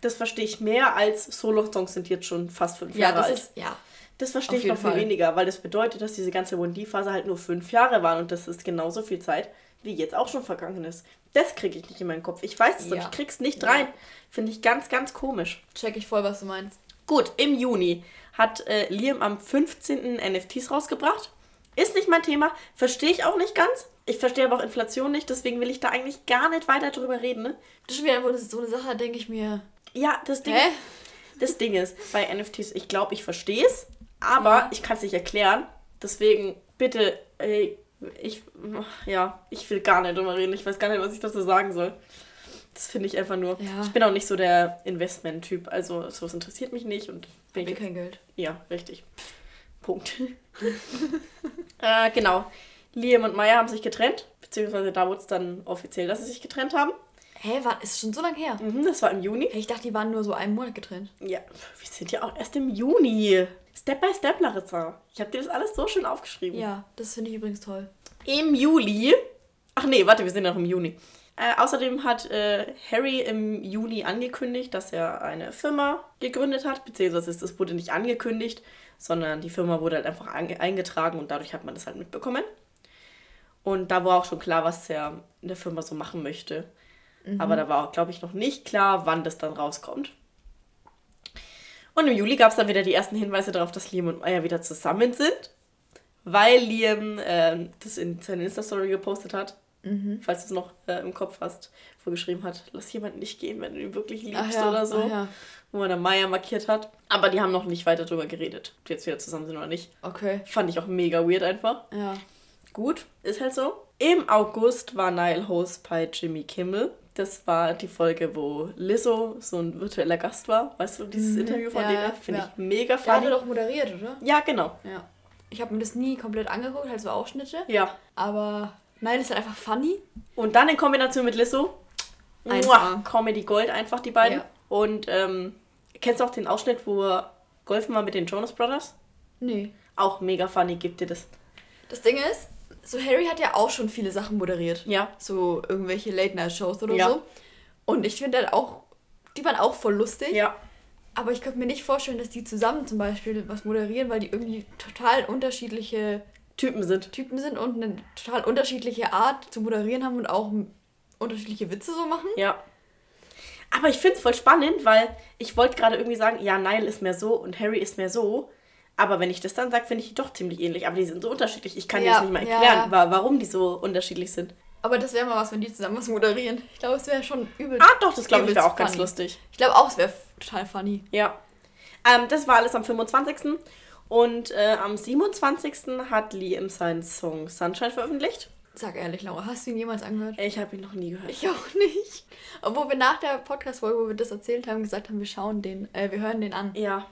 Speaker 2: Das verstehe ich mehr als Solo-Songs sind jetzt schon fast fünf
Speaker 3: Ja,
Speaker 2: Jahre
Speaker 3: das
Speaker 2: alt.
Speaker 3: ist, ja.
Speaker 2: Das verstehe ich noch viel
Speaker 3: Fall.
Speaker 2: weniger, weil das bedeutet, dass diese ganze 1D-Phase halt nur fünf Jahre waren und das ist genauso viel Zeit, wie jetzt auch schon vergangen ist. Das kriege ich nicht in meinen Kopf. Ich weiß es, aber
Speaker 3: Ja.
Speaker 2: ich krieg's nicht
Speaker 3: Ja.
Speaker 2: rein. Finde ich ganz, ganz komisch.
Speaker 3: Check ich voll, was du meinst.
Speaker 2: Gut, im Juni hat äh, Liam am 15. NFTs rausgebracht. Ist nicht mein Thema, verstehe ich auch nicht ganz. Ich verstehe aber auch Inflation nicht, deswegen will ich da eigentlich gar nicht weiter drüber reden. Ne?
Speaker 3: Das ist schon wieder so eine Sache, denke ich mir.
Speaker 2: Ja, das Ding,
Speaker 3: Hä?
Speaker 2: das Ding ist, bei NFTs, ich glaube, ich verstehe es, aber
Speaker 3: Ja.
Speaker 2: ich kann es nicht erklären. Deswegen, bitte, ey, ich, ja, ich will gar nicht drüber reden. Ich weiß gar nicht, was ich dazu sagen soll. Das finde ich einfach nur.
Speaker 3: Ja.
Speaker 2: Ich bin auch nicht so der Investment-Typ. Also, sowas interessiert mich nicht und bin
Speaker 3: Ich
Speaker 2: ich.
Speaker 3: kein Geld.
Speaker 2: Ja, richtig. Punkt. äh, genau. Liam und Maya haben sich getrennt, beziehungsweise da wurde es dann offiziell, dass sie sich getrennt haben.
Speaker 3: Hä, war, ist schon so lange her?
Speaker 2: Mhm, das war im Juni.
Speaker 3: Hey, ich dachte, die waren nur so einen Monat getrennt.
Speaker 2: Ja, wir sind ja auch erst im Juni. Step by Step, Larissa. Ich habe dir das alles so schön aufgeschrieben.
Speaker 3: Ja, das finde ich übrigens toll.
Speaker 2: Im Juli. Ach nee, warte, wir sind ja noch im Juni. Äh, außerdem hat äh, Harry im Juni angekündigt, dass er eine Firma gegründet hat, beziehungsweise es- wurde nicht angekündigt, sondern die Firma wurde halt einfach eingetragen und dadurch hat man das halt mitbekommen. Und da war auch schon klar, was er in der Firma so machen möchte. Aber da war auch, glaube ich, noch nicht klar, wann das dann rauskommt. Und im Juli gab es dann wieder die ersten Hinweise darauf, dass Liam und Maya wieder zusammen sind, weil Liam ähm, das in seine Insta-Story gepostet hat. Falls du es noch äh, im Kopf hast, wo er geschrieben hat, lass jemanden nicht gehen, wenn du ihn wirklich liebst
Speaker 3: ja,
Speaker 2: oder so.
Speaker 3: ja.
Speaker 2: Wo er dann Maya markiert hat. Aber die haben noch nicht weiter drüber geredet, ob die jetzt wieder zusammen sind oder nicht.
Speaker 3: Okay.
Speaker 2: Fand ich auch mega weird einfach.
Speaker 3: Ja.
Speaker 2: Gut, ist halt so. Im August war Niall Host bei Jimmy Kimmel. Das war die Folge, wo Lizzo so ein virtueller Gast war. Weißt du, dieses Interview von
Speaker 3: Mhm. Ja,
Speaker 2: denen? Finde
Speaker 3: ja.
Speaker 2: ich mega
Speaker 3: Der hatte
Speaker 2: funny.
Speaker 3: doch moderiert, oder?
Speaker 2: Ja, genau.
Speaker 3: Ja. Ich habe mir das nie komplett angeguckt, halt so Ausschnitte.
Speaker 2: Ja.
Speaker 3: Aber nein, ist halt einfach funny.
Speaker 2: Und dann in Kombination mit Lizzo. Muah, Comedy Gold einfach, die beiden.
Speaker 3: Ja.
Speaker 2: Und ähm, kennst du auch den Ausschnitt, wo er golfen war mit den Jonas Brothers?
Speaker 3: Nee.
Speaker 2: Auch mega funny, gibt dir das.
Speaker 3: Das Ding ist, so Harry hat ja auch schon viele Sachen moderiert.
Speaker 2: Ja.
Speaker 3: So irgendwelche Late-Night-Shows oder
Speaker 2: Ja.
Speaker 3: so. Und ich finde halt auch, die waren auch voll lustig.
Speaker 2: Ja.
Speaker 3: Aber ich könnte mir nicht vorstellen, dass die zusammen zum Beispiel was moderieren, weil die irgendwie total unterschiedliche
Speaker 2: Typen sind.
Speaker 3: Typen sind und eine total unterschiedliche Art zu moderieren haben und auch unterschiedliche Witze so machen.
Speaker 2: Ja. Aber ich finde es voll spannend, weil ich wollte gerade irgendwie sagen, ja, Niall ist mehr so und Harry ist mehr so. Aber wenn ich das dann sage, finde ich die doch ziemlich ähnlich. Aber die sind so unterschiedlich. Ich kann dir
Speaker 3: Ja,
Speaker 2: das nicht mal erklären,
Speaker 3: ja.
Speaker 2: wa- warum die so unterschiedlich sind.
Speaker 3: Aber das wäre mal was, wenn die zusammen was moderieren. Ich glaube, es wäre schon übel.
Speaker 2: Ah, doch, das glaube ich wäre auch ganz
Speaker 3: funny.
Speaker 2: lustig.
Speaker 3: Ich glaube auch, es wäre total funny.
Speaker 2: Ja. Ähm, das war alles am 25. Und äh, am 27. hat Liam seinen Song Sunshine veröffentlicht.
Speaker 3: Sag ehrlich, Laura, hast du ihn jemals angehört?
Speaker 2: Ich habe ihn noch nie gehört.
Speaker 3: Ich auch nicht. Obwohl wir nach der Podcast-Folge, wo wir das erzählt haben, gesagt haben, wir schauen den, äh, wir hören den an.
Speaker 2: Ja,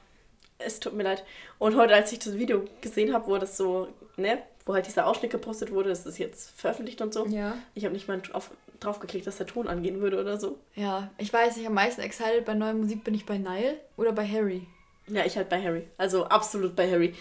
Speaker 2: es tut mir leid. Und heute, als ich das Video gesehen habe, wo das so, ne, wo halt dieser Ausschnitt gepostet wurde, das ist jetzt veröffentlicht und so.
Speaker 3: Ja.
Speaker 2: Ich habe nicht mal auf, drauf geklickt, dass der Ton angehen würde oder so.
Speaker 3: Ja, ich weiß nicht, am meisten excited bei neuer Musik bin ich bei Nile oder bei Harry.
Speaker 2: Ja, ich halt bei Harry. Also absolut bei Harry.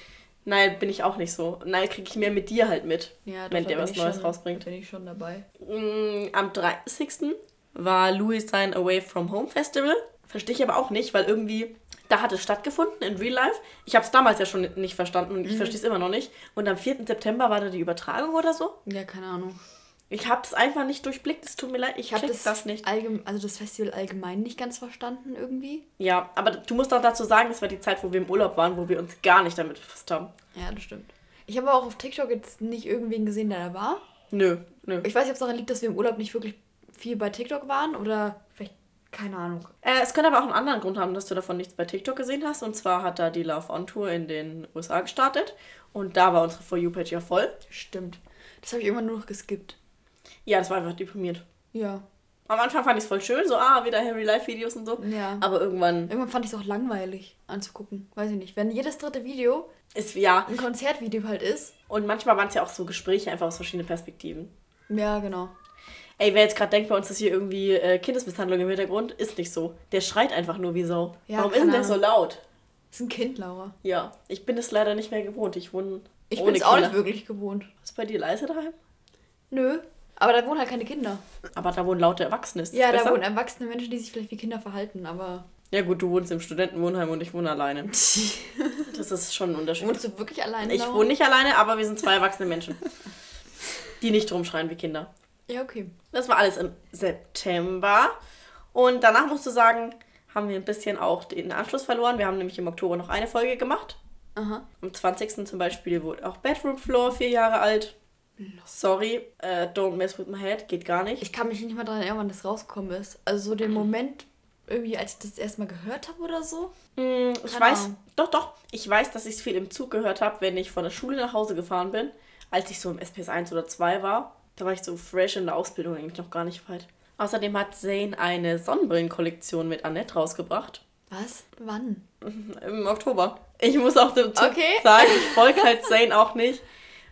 Speaker 2: Nein, bin ich auch nicht so. Nein, kriege ich mehr mit dir halt mit,
Speaker 3: Ja,
Speaker 2: wenn
Speaker 3: da
Speaker 2: der was Neues
Speaker 3: schon,
Speaker 2: rausbringt.
Speaker 3: Bin ich schon dabei.
Speaker 2: Mm, Am 30. war Louis sein Away from Home Festival. Verstehe ich aber auch nicht, weil irgendwie, da hat es stattgefunden in Real Life. Ich habe es damals ja schon nicht verstanden und ich verstehe es immer noch nicht. Und am 4. September war da die Übertragung oder so.
Speaker 3: Ja, keine Ahnung.
Speaker 2: Ich habe es einfach nicht durchblickt, es tut mir leid, ich
Speaker 3: habe das,
Speaker 2: das nicht.
Speaker 3: allgem also das Festival allgemein nicht ganz verstanden irgendwie.
Speaker 2: Ja, aber du musst auch dazu sagen, das war die Zeit, wo wir im Urlaub waren, wo wir uns gar nicht damit befasst haben.
Speaker 3: Ja, das stimmt. Ich habe auch auf TikTok jetzt nicht irgendwen gesehen, der da war.
Speaker 2: Nö, nö.
Speaker 3: Ich weiß nicht, ob es daran liegt, dass wir im Urlaub nicht wirklich viel bei TikTok waren oder vielleicht, keine Ahnung.
Speaker 2: Äh, es könnte aber auch einen anderen Grund haben, dass du davon nichts bei TikTok gesehen hast. Und zwar hat da die Love On Tour in den USA gestartet. Und da war unsere For You-Page ja voll.
Speaker 3: Stimmt. Das habe ich irgendwann nur noch geskippt.
Speaker 2: Ja, das war einfach deprimiert.
Speaker 3: Ja.
Speaker 2: Am Anfang fand ich es voll schön, so, ah, wieder Harry Live-Videos und so.
Speaker 3: Ja.
Speaker 2: Aber irgendwann
Speaker 3: Irgendwann fand ich es auch langweilig anzugucken. Weiß ich nicht. Wenn jedes dritte Video
Speaker 2: ist, ja.
Speaker 3: ein Konzertvideo halt ist.
Speaker 2: Und manchmal waren es ja auch so Gespräche einfach aus verschiedenen Perspektiven.
Speaker 3: Ja, genau.
Speaker 2: Ey, wer jetzt gerade denkt, bei uns ist hier irgendwie äh, Kindesmisshandlung im Hintergrund, ist nicht so. Der schreit einfach nur wie Sau.
Speaker 3: Ja,
Speaker 2: Warum ist denn der so laut?
Speaker 3: Das ist ein Kind, Laura.
Speaker 2: Ja, ich bin es leider nicht mehr gewohnt. Ich wohne
Speaker 3: Ich bin es auch nicht wirklich gewohnt.
Speaker 2: Ist bei dir leise daheim?
Speaker 3: Nö. Aber da wohnen halt keine Kinder.
Speaker 2: Aber da wohnen laute Erwachsene. Ist
Speaker 3: Ja, da
Speaker 2: besser?
Speaker 3: wohnen erwachsene Menschen, die sich vielleicht wie Kinder verhalten, aber.
Speaker 2: Ja gut, du wohnst im Studentenwohnheim und ich wohne alleine. Das ist schon ein Unterschied.
Speaker 3: Wohnst du wirklich alleine?
Speaker 2: Ich wohne nicht alleine, aber wir sind zwei erwachsene Menschen. Die nicht rumschreien wie Kinder.
Speaker 3: Ja, okay.
Speaker 2: Das war alles im September. Und danach musst du sagen, haben wir ein bisschen auch den Anschluss verloren. Wir haben nämlich im Oktober noch eine Folge gemacht.
Speaker 3: Aha.
Speaker 2: Am 20. zum Beispiel wurde auch Bedroom Floor vier Jahre alt. Sorry, äh, don't mess with my head, geht gar nicht.
Speaker 3: Ich kann mich nicht mal daran erinnern, wann das rausgekommen ist. Also so den Moment, irgendwie, als ich das erstmal gehört habe oder so.
Speaker 2: Hm, ich
Speaker 3: Keine
Speaker 2: weiß,
Speaker 3: Ahnung.
Speaker 2: doch, doch, ich weiß, dass ich es viel im Zug gehört habe, wenn ich von der Schule nach Hause gefahren bin, als ich so im SPS 1 oder 2 war. Da war ich so fresh in der Ausbildung, eigentlich noch gar nicht weit. Außerdem hat Zane eine Sonnenbrillenkollektion mit Annette rausgebracht.
Speaker 3: Was? Wann?
Speaker 2: Im Oktober. Ich muss auch dazu
Speaker 3: Okay.
Speaker 2: sagen, ich folge halt Zane auch nicht,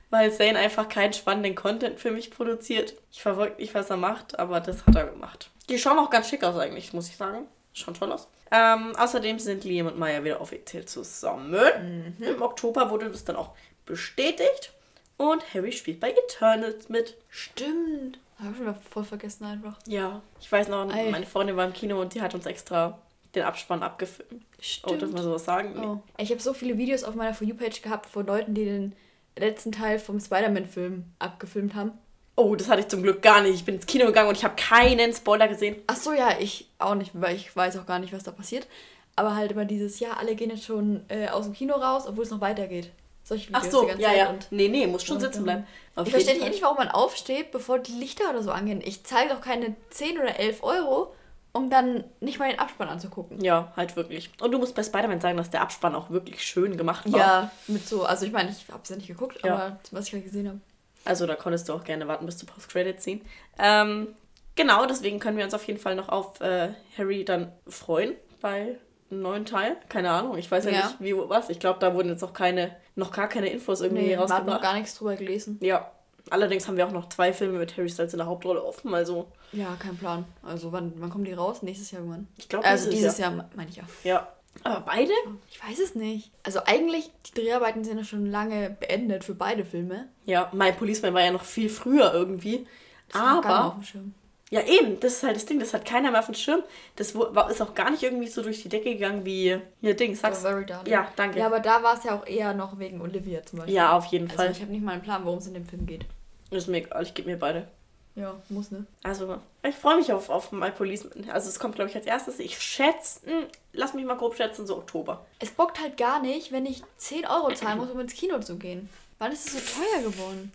Speaker 2: weil Zane einfach keinen spannenden Content für mich produziert. Ich verfolge nicht, was er macht, aber das hat er gemacht. Die schauen auch ganz schick aus eigentlich, muss ich sagen. Schauen toll aus. Ähm, außerdem sind Liam und Maya wieder offiziell zusammen. Im Oktober wurde das dann auch bestätigt. Und Harry spielt bei Eternals mit.
Speaker 3: Stimmt. Hab ich schon wieder voll vergessen einfach.
Speaker 2: Ja, ich weiß noch,
Speaker 3: Ei.
Speaker 2: meine Freundin war im Kino und die hat uns extra den Abspann abgefilmt. Oh, darf man sowas sagen? Nee.
Speaker 3: Oh. Ich habe so viele Videos auf meiner For You-Page gehabt von Leuten, die den letzten Teil vom Spider-Man-Film abgefilmt haben.
Speaker 2: Oh, das hatte ich zum Glück gar nicht. Ich bin ins Kino gegangen und ich habe keinen Spoiler gesehen.
Speaker 3: Ach so, ja, ich auch nicht, weil ich weiß auch gar nicht, was da passiert. Aber halt immer dieses, ja, alle gehen jetzt schon äh, aus dem Kino raus, obwohl es noch weitergeht. Solche
Speaker 2: Ach
Speaker 3: Videos
Speaker 2: so,
Speaker 3: die ganze
Speaker 2: ja,
Speaker 3: Zeit
Speaker 2: ja.
Speaker 3: Und
Speaker 2: Nee, nee, muss schon sitzen bleiben. Auf
Speaker 3: ich verstehe nicht, warum man aufsteht, bevor die Lichter oder so angehen. Ich zahle doch keine 10 oder 11 Euro, um dann nicht mal den Abspann anzugucken.
Speaker 2: Ja, halt wirklich. Und du musst bei Spider-Man sagen, dass der Abspann auch wirklich schön gemacht war.
Speaker 3: Ja, mit so, also ich meine, ich habe es ja nicht geguckt,
Speaker 2: Ja.
Speaker 3: aber was ich halt gesehen habe.
Speaker 2: Also da konntest du auch gerne warten bis zu Post-Credit ziehen. Ähm, genau, deswegen können wir uns auf jeden Fall noch auf äh, Harry dann freuen bei einem neuen Teil. Keine Ahnung, ich weiß ja,
Speaker 3: Ja.
Speaker 2: nicht, wie was. Ich glaube, da wurden jetzt noch keine, noch gar keine Infos irgendwie
Speaker 3: Nee, man hat noch
Speaker 2: rausgebracht.
Speaker 3: gar nichts drüber gelesen.
Speaker 2: Ja. Allerdings haben wir auch noch zwei Filme mit Harry Styles in der Hauptrolle offen, also
Speaker 3: Ja, kein Plan. Also wann, wann kommen die raus? Nächstes Jahr irgendwann.
Speaker 2: ich glaube,
Speaker 3: Also dieses Jahr, me- meine ich ja.
Speaker 2: Ja. Aber beide?
Speaker 3: Ich weiß es nicht. Also eigentlich, die Dreharbeiten sind ja schon lange beendet für beide Filme.
Speaker 2: Ja, My Policeman war ja noch viel früher irgendwie.
Speaker 3: Das
Speaker 2: Aber,
Speaker 3: dem Schirm.
Speaker 2: Ja eben, das ist halt das Ding, das hat keiner mehr auf dem Schirm. Das war, ist auch gar nicht irgendwie so durch die Decke gegangen wie hier Ding, sag's.
Speaker 3: So very darling.
Speaker 2: Ja, danke.
Speaker 3: Ja, aber da war es ja auch eher noch wegen Olivia zum Beispiel.
Speaker 2: Ja, auf jeden
Speaker 3: Also
Speaker 2: Fall.
Speaker 3: ich habe nicht mal einen Plan, worum es in dem Film geht.
Speaker 2: Ist mir egal, ich gebe mir beide.
Speaker 3: Ja, muss, ne?
Speaker 2: Also, ich freue mich auf, auf My Policeman. Also, es kommt, glaube ich, als erstes. Ich schätze, hm, lass mich mal grob schätzen, so Oktober.
Speaker 3: Es bockt halt gar nicht, wenn ich 10 Euro zahlen muss, um ins Kino zu gehen. Wann ist es so teuer geworden?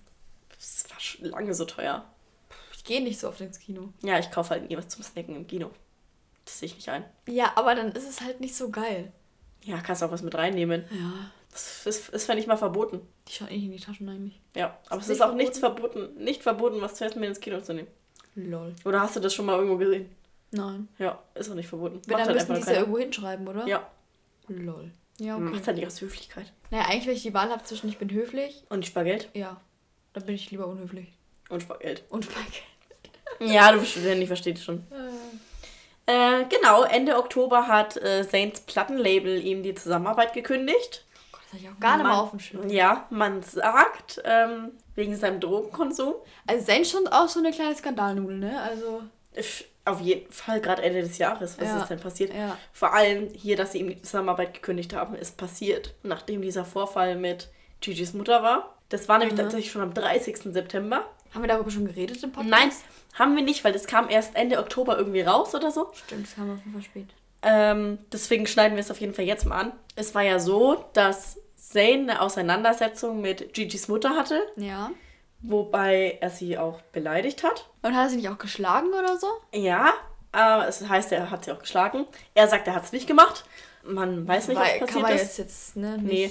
Speaker 2: Das war schon lange so teuer.
Speaker 3: Ich gehe nicht so oft ins Kino.
Speaker 2: Ja, ich kaufe halt nie was zum Snacken im Kino. Das sehe ich nicht ein.
Speaker 3: Ja, aber dann ist es halt nicht so geil.
Speaker 2: Ja, kannst auch was mit reinnehmen.
Speaker 3: Ja.
Speaker 2: Das ist, ist nicht mal verboten.
Speaker 3: Die schauen eh nicht in die Taschen eigentlich.
Speaker 2: Ja, aber
Speaker 3: Ist
Speaker 2: es ist auch nichts verboten, nicht verboten, was zu essen mit ins Kino zu nehmen.
Speaker 3: Lol.
Speaker 2: Oder hast du das schon mal irgendwo gesehen?
Speaker 3: Nein.
Speaker 2: Ja, ist auch nicht verboten.
Speaker 3: Wenn, dann
Speaker 2: halt
Speaker 3: müssen die es ja irgendwo hinschreiben, oder?
Speaker 2: Ja,
Speaker 3: Lol. Ja, okay.
Speaker 2: macht halt nicht aus Höflichkeit.
Speaker 3: Naja, eigentlich, wenn ich die Wahl habe zwischen ich bin höflich,
Speaker 2: Und Spargeld?
Speaker 3: ja, dann bin ich lieber unhöflich.
Speaker 2: Und Spargeld.
Speaker 3: Und Spaghetti.
Speaker 2: Ja, du Student, ich verstehe dich schon. Äh, genau, Ende Oktober hat äh, Saints Plattenlabel ihm die Zusammenarbeit gekündigt.
Speaker 3: Gott, das habe ich auch gar nicht
Speaker 2: Man-
Speaker 3: mal auf dem Schirm.
Speaker 2: Ja, man sagt, ähm, wegen seinem Drogenkonsum.
Speaker 3: Also Zane schon auch so eine kleine Skandalnudel, ne? Also,
Speaker 2: F- Auf jeden Fall gerade Ende des Jahres. Was
Speaker 3: Ja.
Speaker 2: ist denn passiert?
Speaker 3: ja.
Speaker 2: Vor allem hier, dass sie ihm die Zusammenarbeit gekündigt haben, ist passiert, nachdem dieser Vorfall mit Gigi's Mutter war. Das war nämlich
Speaker 3: Mhm.
Speaker 2: tatsächlich schon am 30. September.
Speaker 3: Haben wir darüber schon geredet im Podcast?
Speaker 2: Nein, haben wir nicht, weil das kam erst Ende Oktober irgendwie raus oder so.
Speaker 3: Stimmt, das haben wir auf jeden Fall spät.
Speaker 2: Ähm, deswegen schneiden wir es auf jeden Fall jetzt mal an. Es war ja so, dass Zane eine Auseinandersetzung mit Gigi's Mutter hatte,
Speaker 3: Ja.
Speaker 2: wobei er sie auch beleidigt hat.
Speaker 3: Und hat er sie nicht auch geschlagen oder so?
Speaker 2: Ja, äh, es heißt, er hat sie auch geschlagen. Er sagt, er hat es nicht gemacht. Man weiß nicht,
Speaker 3: Weil,
Speaker 2: was
Speaker 3: kann
Speaker 2: passiert
Speaker 3: man
Speaker 2: ist.
Speaker 3: jetzt, jetzt ne,
Speaker 2: Nee.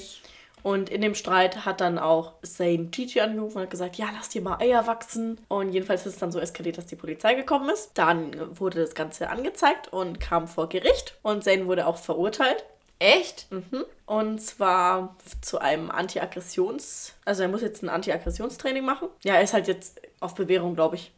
Speaker 2: Und in dem Streit hat dann auch Zane Gigi angerufen und hat gesagt, ja, lass dir mal Eier wachsen. Und jedenfalls ist es dann so eskaliert, dass die Polizei gekommen ist. Dann wurde das Ganze angezeigt und kam vor Gericht. Und Zane wurde auch verurteilt.
Speaker 3: Echt?
Speaker 2: Mhm. Und zwar zu einem Anti-Aggressions... Also er muss jetzt ein Anti-Aggressionstraining machen. Ja, er ist halt jetzt auf Bewährung, glaube ich.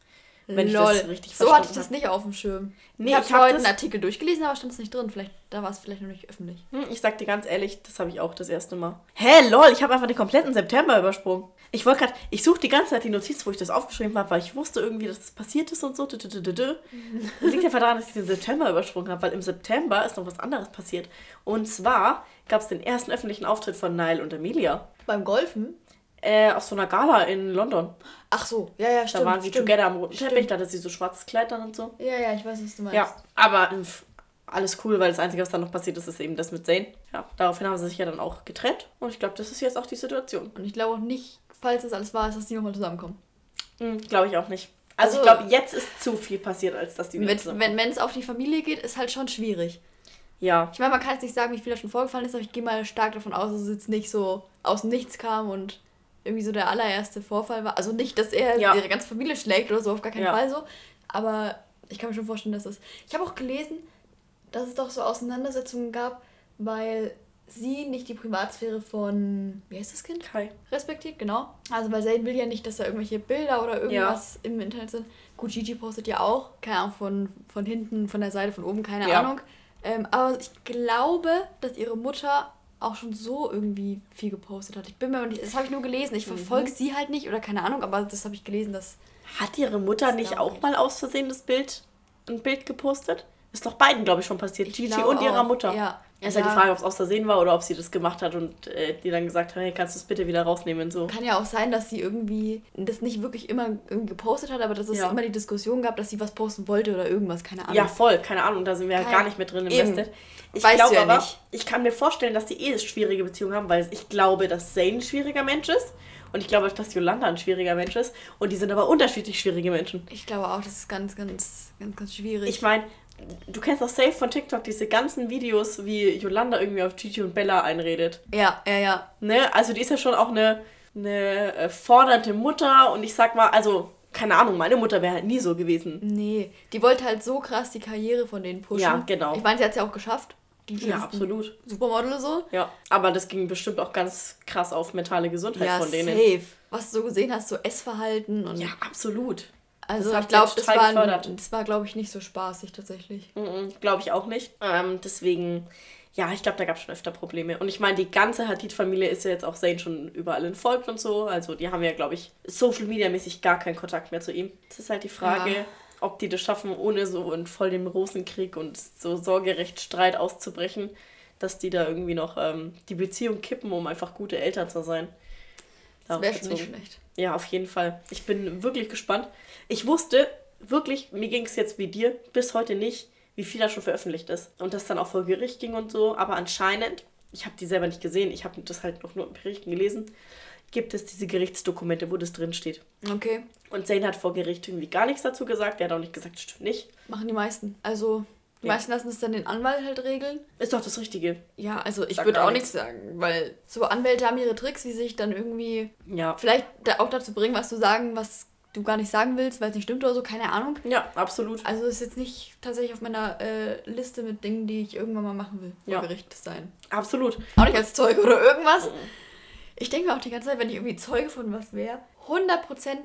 Speaker 2: Wenn ich
Speaker 3: Lol.
Speaker 2: das richtig
Speaker 3: so hatte ich das nicht auf dem Schirm.
Speaker 2: Nee,
Speaker 3: ich habe
Speaker 2: ich hab
Speaker 3: heute einen Artikel durchgelesen, aber stand es nicht drin. Vielleicht, da war es vielleicht noch nicht öffentlich.
Speaker 2: Hm, Ich sag dir ganz ehrlich, das habe ich auch das erste Mal. Hä, lol, ich habe einfach den kompletten September übersprungen. Ich wollte gerade, ich suche die ganze Zeit die Notiz, wo ich das aufgeschrieben habe, weil ich wusste irgendwie, dass das passiert ist und so. Das liegt einfach daran, dass ich den September übersprungen habe, weil im September ist noch was anderes passiert. Und zwar gab es den ersten öffentlichen Auftritt von Nile und Amelia.
Speaker 3: Beim Golfen?
Speaker 2: Äh, auf so einer Gala in London.
Speaker 3: Ach so, ja, ja,
Speaker 2: Da
Speaker 3: stimmt.
Speaker 2: waren sie
Speaker 3: stimmt.
Speaker 2: together am roten. Teppich, da hatte sie so schwarzes Kleid dann und so.
Speaker 3: Ja, ja, ich weiß, was du meinst.
Speaker 2: Ja, aber pf, alles cool, weil das Einzige, was dann noch passiert ist, ist eben das mit Zane. Ja, daraufhin haben sie sich ja dann auch getrennt. Und ich glaube, das ist jetzt auch die Situation.
Speaker 3: Und ich glaube auch nicht, falls das alles wahr ist, dass die nochmal zusammenkommen.
Speaker 2: Mhm, glaube ich auch nicht. Also,
Speaker 3: Also-
Speaker 2: ich glaube, jetzt ist zu viel passiert, als dass die zusammenkommen.
Speaker 3: wenn es auf die Familie geht, ist halt schon schwierig.
Speaker 2: Ja,
Speaker 3: Ich meine, man kann jetzt nicht sagen, wie viel da schon vorgefallen ist, aber ich gehe mal stark davon aus, dass es jetzt nicht so aus dem Nichts kam und irgendwie so der allererste Vorfall war. Also nicht, dass er
Speaker 2: Ja.
Speaker 3: ihre ganze Familie schlägt oder so, auf gar keinen
Speaker 2: Ja.
Speaker 3: Fall so. Aber ich kann mir schon vorstellen, dass es. Ich habe auch gelesen, dass es doch so Auseinandersetzungen gab, weil sie nicht die Privatsphäre von. Wie heißt das Kind?
Speaker 2: Kai.
Speaker 3: respektiert, genau. Also weil Zane will ja nicht, dass da irgendwelche Bilder oder irgendwas im Internet sind. Gut, Gigi postet ja auch, keine Ahnung, von, von hinten, von der Seite, von oben, keine
Speaker 2: Ja.
Speaker 3: Ahnung. Ähm, aber ich glaube, dass ihre Mutter auch schon so irgendwie viel gepostet hat. Ich bin mir nicht, das habe ich nur gelesen. Ich verfolge sie halt nicht oder keine Ahnung, aber das habe ich gelesen, dass
Speaker 2: Hat ihre Mutter nicht auch
Speaker 3: ich.
Speaker 2: mal aus Versehen das Bild, ein Bild gepostet? Ist doch beiden, glaube ich, schon passiert.
Speaker 3: Ich
Speaker 2: Gigi und ihrer
Speaker 3: auch,
Speaker 2: Mutter.
Speaker 3: ja.
Speaker 2: Ist
Speaker 3: Ja.
Speaker 2: halt die Frage, ob es aus Versehen war oder ob sie das gemacht hat und äh, die dann gesagt hat, hey, kannst du es bitte wieder rausnehmen und so.
Speaker 3: kann ja auch sein, dass sie irgendwie das nicht wirklich immer irgendwie gepostet hat, aber dass es
Speaker 2: Ja.
Speaker 3: immer die Diskussion gab, dass sie was posten wollte oder irgendwas, keine Ahnung.
Speaker 2: Ja, voll, keine Ahnung, da sind wir ja
Speaker 3: Kein-
Speaker 2: gar nicht mit drin
Speaker 3: Eben.
Speaker 2: invested. Ich glaube
Speaker 3: ja
Speaker 2: aber,
Speaker 3: nicht.
Speaker 2: ich kann mir vorstellen, dass die eh eine schwierige Beziehung haben, weil ich glaube, dass Zane ein schwieriger Mensch ist und ich glaube, dass Yolanda ein schwieriger Mensch ist und die sind aber unterschiedlich schwierige Menschen.
Speaker 3: Ich glaube auch, das ist ganz, ganz, ganz, ganz schwierig.
Speaker 2: Ich meine, du kennst auch safe von TikTok diese ganzen Videos, wie Yolanda irgendwie auf Gigi und Bella einredet.
Speaker 3: ja, ja, ja.
Speaker 2: Ne? Also die ist ja schon auch eine, eine äh, fordernde Mutter und ich sag mal, also, keine Ahnung, meine Mutter wäre halt nie so gewesen.
Speaker 3: Nee, die wollte halt so krass die Karriere von denen pushen.
Speaker 2: Ja, genau.
Speaker 3: Ich meine, sie hat es ja auch geschafft.
Speaker 2: Ja, absolut.
Speaker 3: Supermodel so.
Speaker 2: Ja, aber das ging bestimmt auch ganz krass auf mentale Gesundheit
Speaker 3: Ja,
Speaker 2: von denen.
Speaker 3: safe. Was du so gesehen hast, so Essverhalten und.
Speaker 2: Ja, absolut.
Speaker 3: Also ich glaube, das war,
Speaker 2: gefördert.
Speaker 3: das war, glaube ich, nicht so spaßig tatsächlich.
Speaker 2: Glaube ich auch nicht. Ähm, deswegen, ja, ich glaube, da gab es schon öfter Probleme. Und ich meine, die ganze Hadid-Familie ist ja jetzt auch Zayn schon überall entfolgt und so. Also die haben ja, glaube ich, Social Media-mäßig gar keinen Kontakt mehr zu ihm. Das ist halt die Frage,
Speaker 3: Ja.
Speaker 2: ob die das schaffen, ohne so in voll dem Rosenkrieg und so Sorgerechtsstreit auszubrechen, dass die da irgendwie noch ähm, die Beziehung kippen, um einfach gute Eltern zu sein.
Speaker 3: Das wäre schon nicht schlecht.
Speaker 2: Ja, auf jeden Fall. Ich bin wirklich gespannt. Ich wusste wirklich, mir ging es jetzt wie dir, bis heute nicht, wie viel da schon veröffentlicht ist. Und das dann auch vor Gericht ging und so. Aber anscheinend, ich habe die selber nicht gesehen, ich habe das halt noch nur in Berichten gelesen, gibt es diese Gerichtsdokumente, wo das drin steht.
Speaker 3: Okay,
Speaker 2: Und Zane hat vor Gericht irgendwie gar nichts dazu gesagt. Er hat auch nicht gesagt, stimmt nicht.
Speaker 3: machen die meisten. Also, die
Speaker 2: Ja.
Speaker 3: meisten lassen es dann den Anwalt halt regeln.
Speaker 2: Ist doch das Richtige.
Speaker 3: Ja, also ich würde
Speaker 2: auch
Speaker 3: nichts sagen, weil so Anwälte haben ihre Tricks, wie sich dann irgendwie
Speaker 2: Ja.
Speaker 3: vielleicht auch dazu bringen, was zu sagen, was du gar nicht sagen willst, weil es nicht stimmt oder so, keine Ahnung.
Speaker 2: Ja, absolut.
Speaker 3: Also ist jetzt nicht tatsächlich auf meiner äh, Liste mit Dingen, die ich irgendwann mal machen will, vor
Speaker 2: Ja.
Speaker 3: Gericht sein.
Speaker 2: Absolut.
Speaker 3: Auch nicht als Zeuge oder irgendwas. Ich denke mir auch die ganze Zeit, wenn ich irgendwie Zeuge von was wäre, 100%,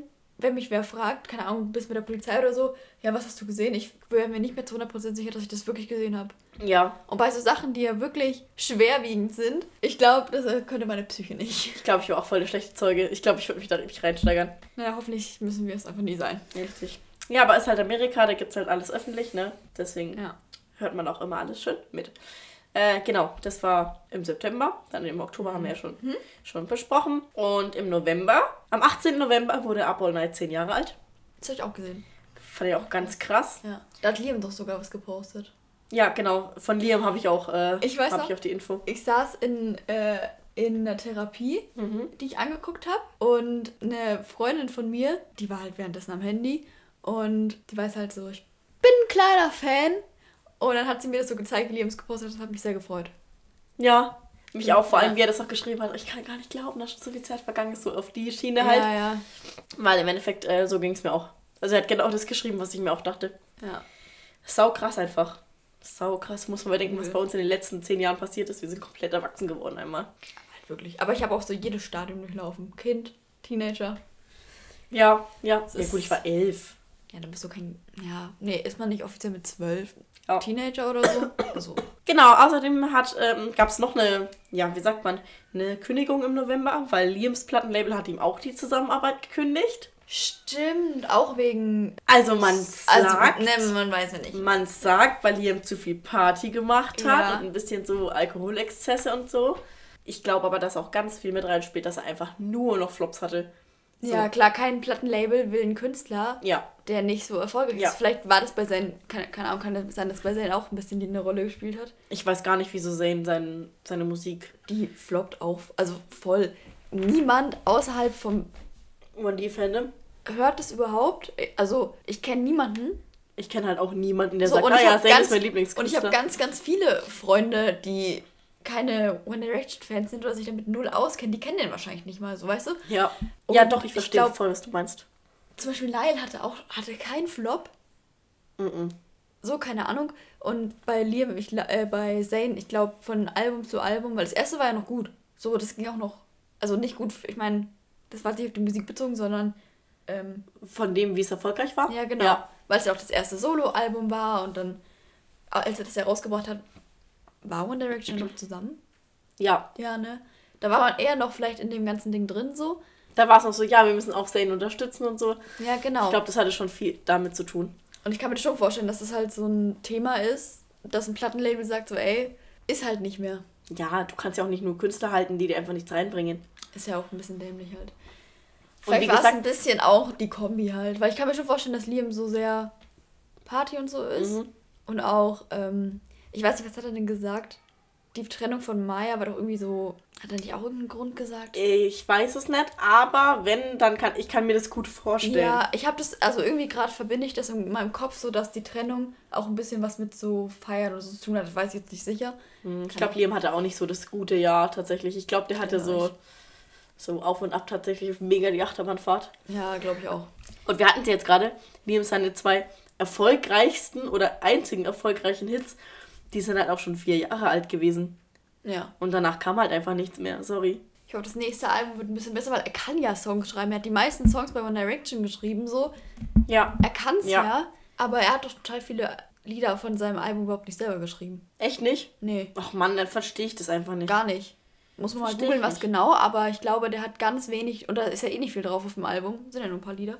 Speaker 3: wenn mich wer fragt, keine Ahnung, bist mit der Polizei oder so, ja, was hast du gesehen? Ich wäre mir nicht mehr zu 100% sicher, dass ich das wirklich gesehen habe.
Speaker 2: Ja,
Speaker 3: Und bei so Sachen, die ja wirklich schwerwiegend sind, ich glaube, das äh, könnte meine Psyche nicht.
Speaker 2: ich glaube, ich war auch voll der schlechte Zeuge. Ich glaube, ich würde mich da richtig reinsteigern.
Speaker 3: Naja, hoffentlich müssen wir es einfach nie sein.
Speaker 2: Richtig. Ja, aber es ist halt Amerika, da gibt es halt alles öffentlich, ne? Deswegen
Speaker 3: Ja.
Speaker 2: hört man auch immer alles schön mit. Äh, genau, das war im September. Dann im Oktober haben wir ja schon, schon besprochen. Und im November, am 18. November wurde Up All Night 10 Jahre alt.
Speaker 3: Das habe ich auch gesehen.
Speaker 2: Fand ich auch ganz krass.
Speaker 3: Ja. Da hat Liam doch sogar was gepostet.
Speaker 2: Ja, genau. Von Liam habe ich auch, äh,
Speaker 3: Ich weiß
Speaker 2: hab
Speaker 3: noch.
Speaker 2: ich auch die Info.
Speaker 3: Ich saß in, äh, in einer Therapie, die ich angeguckt habe. Und eine Freundin von mir, die war halt währenddessen am Handy. Und die weiß halt so, ich bin ein kleiner Fan. Und dann hat sie mir das so gezeigt, wie Liam es gepostet hat. Das hat mich sehr gefreut.
Speaker 2: Ja, mich auch, vor allem,
Speaker 3: Ja.
Speaker 2: wie er das auch geschrieben hat. Ich kann gar nicht glauben, dass schon so viel Zeit vergangen ist, so auf die Schiene halt.
Speaker 3: Ja, ja.
Speaker 2: Weil im Endeffekt, äh, so ging es mir auch. Also er hat genau das geschrieben, was ich mir auch dachte.
Speaker 3: Ja.
Speaker 2: Sau krass einfach. Sau krass, muss man bedenken, was
Speaker 3: Cool.
Speaker 2: bei uns in den letzten zehn Jahren passiert ist. Wir sind komplett erwachsen geworden einmal.
Speaker 3: Halt wirklich. Aber ich habe auch so jedes Stadium durchlaufen. Kind, Teenager.
Speaker 2: Ja, ja.
Speaker 3: Das
Speaker 2: Ja gut, ich war elf.
Speaker 3: Ja, dann bist du kein. Ja, nee, ist man nicht offiziell mit zwölf?
Speaker 2: Ja.
Speaker 3: Teenager oder so? Also.
Speaker 2: Genau, außerdem hat, ähm, gab es noch eine, ja, wie sagt man, eine Kündigung im November, weil Liams Plattenlabel hat ihm auch die Zusammenarbeit gekündigt.
Speaker 3: Stimmt, auch wegen.
Speaker 2: Also man
Speaker 3: Also,
Speaker 2: sagt,
Speaker 3: ne, man weiß ja nicht.
Speaker 2: man sagt, weil Liam zu viel Party gemacht hat
Speaker 3: Ja.
Speaker 2: und ein bisschen so Alkoholexzesse und so. Ich glaube aber, dass auch ganz viel mit reinspielt, dass er einfach nur noch Flops hatte. So.
Speaker 3: Ja, klar, kein Plattenlabel will einen Künstler,
Speaker 2: Ja.
Speaker 3: der nicht so erfolgreich
Speaker 2: Ja.
Speaker 3: ist. Vielleicht war das bei seinen, keine, keine Ahnung, kann das sein, dass bei seinen auch ein bisschen die eine Rolle gespielt hat.
Speaker 2: Ich weiß gar nicht, wieso Zayn sein, seine Musik.
Speaker 3: Die floppt auch, also voll. Niemand außerhalb vom
Speaker 2: One D Fandom.
Speaker 3: hört es überhaupt. Also, ich kenne niemanden.
Speaker 2: Ich kenne halt auch niemanden, der
Speaker 3: So,
Speaker 2: sagt,
Speaker 3: und
Speaker 2: ah ja,
Speaker 3: ganz-
Speaker 2: ist mein
Speaker 3: Und
Speaker 2: Lieblingskünstler.
Speaker 3: ich habe ganz, ganz viele Freunde, die keine One Direction Fans sind oder sich damit null auskennen. Die kennen den wahrscheinlich nicht mal so, weißt du?
Speaker 2: ja.
Speaker 3: Und
Speaker 2: ja, doch, ich
Speaker 3: ich
Speaker 2: verstehe
Speaker 3: glaub-
Speaker 2: voll, was du meinst.
Speaker 3: Zum Beispiel Lyle hatte auch hatte keinen Flop.
Speaker 2: Mhm.
Speaker 3: So, keine Ahnung. Und bei Liam, ich, äh, bei Zayn, ich glaube, von Album zu Album, weil das erste war ja noch gut. So, das ging auch noch. Also nicht gut, ich meine, das war nicht auf die Musik bezogen, sondern. Ähm,
Speaker 2: Von dem, wie es erfolgreich war?
Speaker 3: ja, genau.
Speaker 2: Ja.
Speaker 3: Weil es ja auch das erste Solo-Album war und dann, als er das herausgebracht hat, war One Direction noch zusammen.
Speaker 2: ja.
Speaker 3: Ja, ne? Da war man eher noch vielleicht in dem ganzen Ding drin so.
Speaker 2: Da war es noch so, ja, wir müssen auch Zayn unterstützen und so.
Speaker 3: Ja, genau.
Speaker 2: Ich glaube, das hatte schon viel damit zu tun.
Speaker 3: Und ich kann mir schon vorstellen, dass das halt so ein Thema ist, dass ein Plattenlabel sagt so, ey, ist halt nicht mehr.
Speaker 2: Ja, du kannst ja auch nicht nur Künstler halten, die dir einfach nichts reinbringen.
Speaker 3: Ist ja auch ein bisschen dämlich halt. Vielleicht war es ein bisschen auch die Kombi halt. Weil ich kann mir schon vorstellen, dass Liam so sehr Party und so ist.
Speaker 2: Mhm.
Speaker 3: Und auch, ähm, ich weiß nicht, was hat er denn gesagt? Die Trennung von Maya war doch irgendwie so. Hat er nicht auch irgendeinen Grund gesagt?
Speaker 2: Ich weiß es nicht, aber wenn, dann kann ich kann mir das gut vorstellen.
Speaker 3: Ja, ich habe das, also irgendwie gerade verbinde ich das in meinem Kopf so, dass die Trennung auch ein bisschen was mit so Feiern oder so zu tun hat. Das weiß ich jetzt nicht sicher.
Speaker 2: Hm, Ich glaube, Liam hatte auch nicht so das gute Jahr tatsächlich. Ich glaube, der hatte
Speaker 3: Genau,
Speaker 2: so, so auf und ab tatsächlich mega die Achterbahnfahrt.
Speaker 3: Ja, glaube ich auch.
Speaker 2: Und wir hatten es jetzt gerade, Liam seine zwei erfolgreichsten oder einzigen erfolgreichen Hits, die sind halt auch schon vier Jahre alt gewesen.
Speaker 3: Ja.
Speaker 2: Und danach kam halt einfach nichts mehr, sorry.
Speaker 3: Ich hoffe, das nächste Album wird ein bisschen besser, weil er kann ja Songs schreiben. Er hat die meisten Songs bei One Direction geschrieben, so.
Speaker 2: Ja,
Speaker 3: Er kann es
Speaker 2: Ja.
Speaker 3: ja. aber er hat doch total viele Lieder von seinem Album überhaupt nicht selber geschrieben.
Speaker 2: echt nicht?
Speaker 3: Nee,
Speaker 2: Ach Mann, dann verstehe ich das einfach nicht.
Speaker 3: gar nicht. Muss man mal googeln, was genau, aber ich glaube, der hat ganz wenig, und da ist ja eh nicht viel drauf auf dem Album, sind ja nur ein paar Lieder.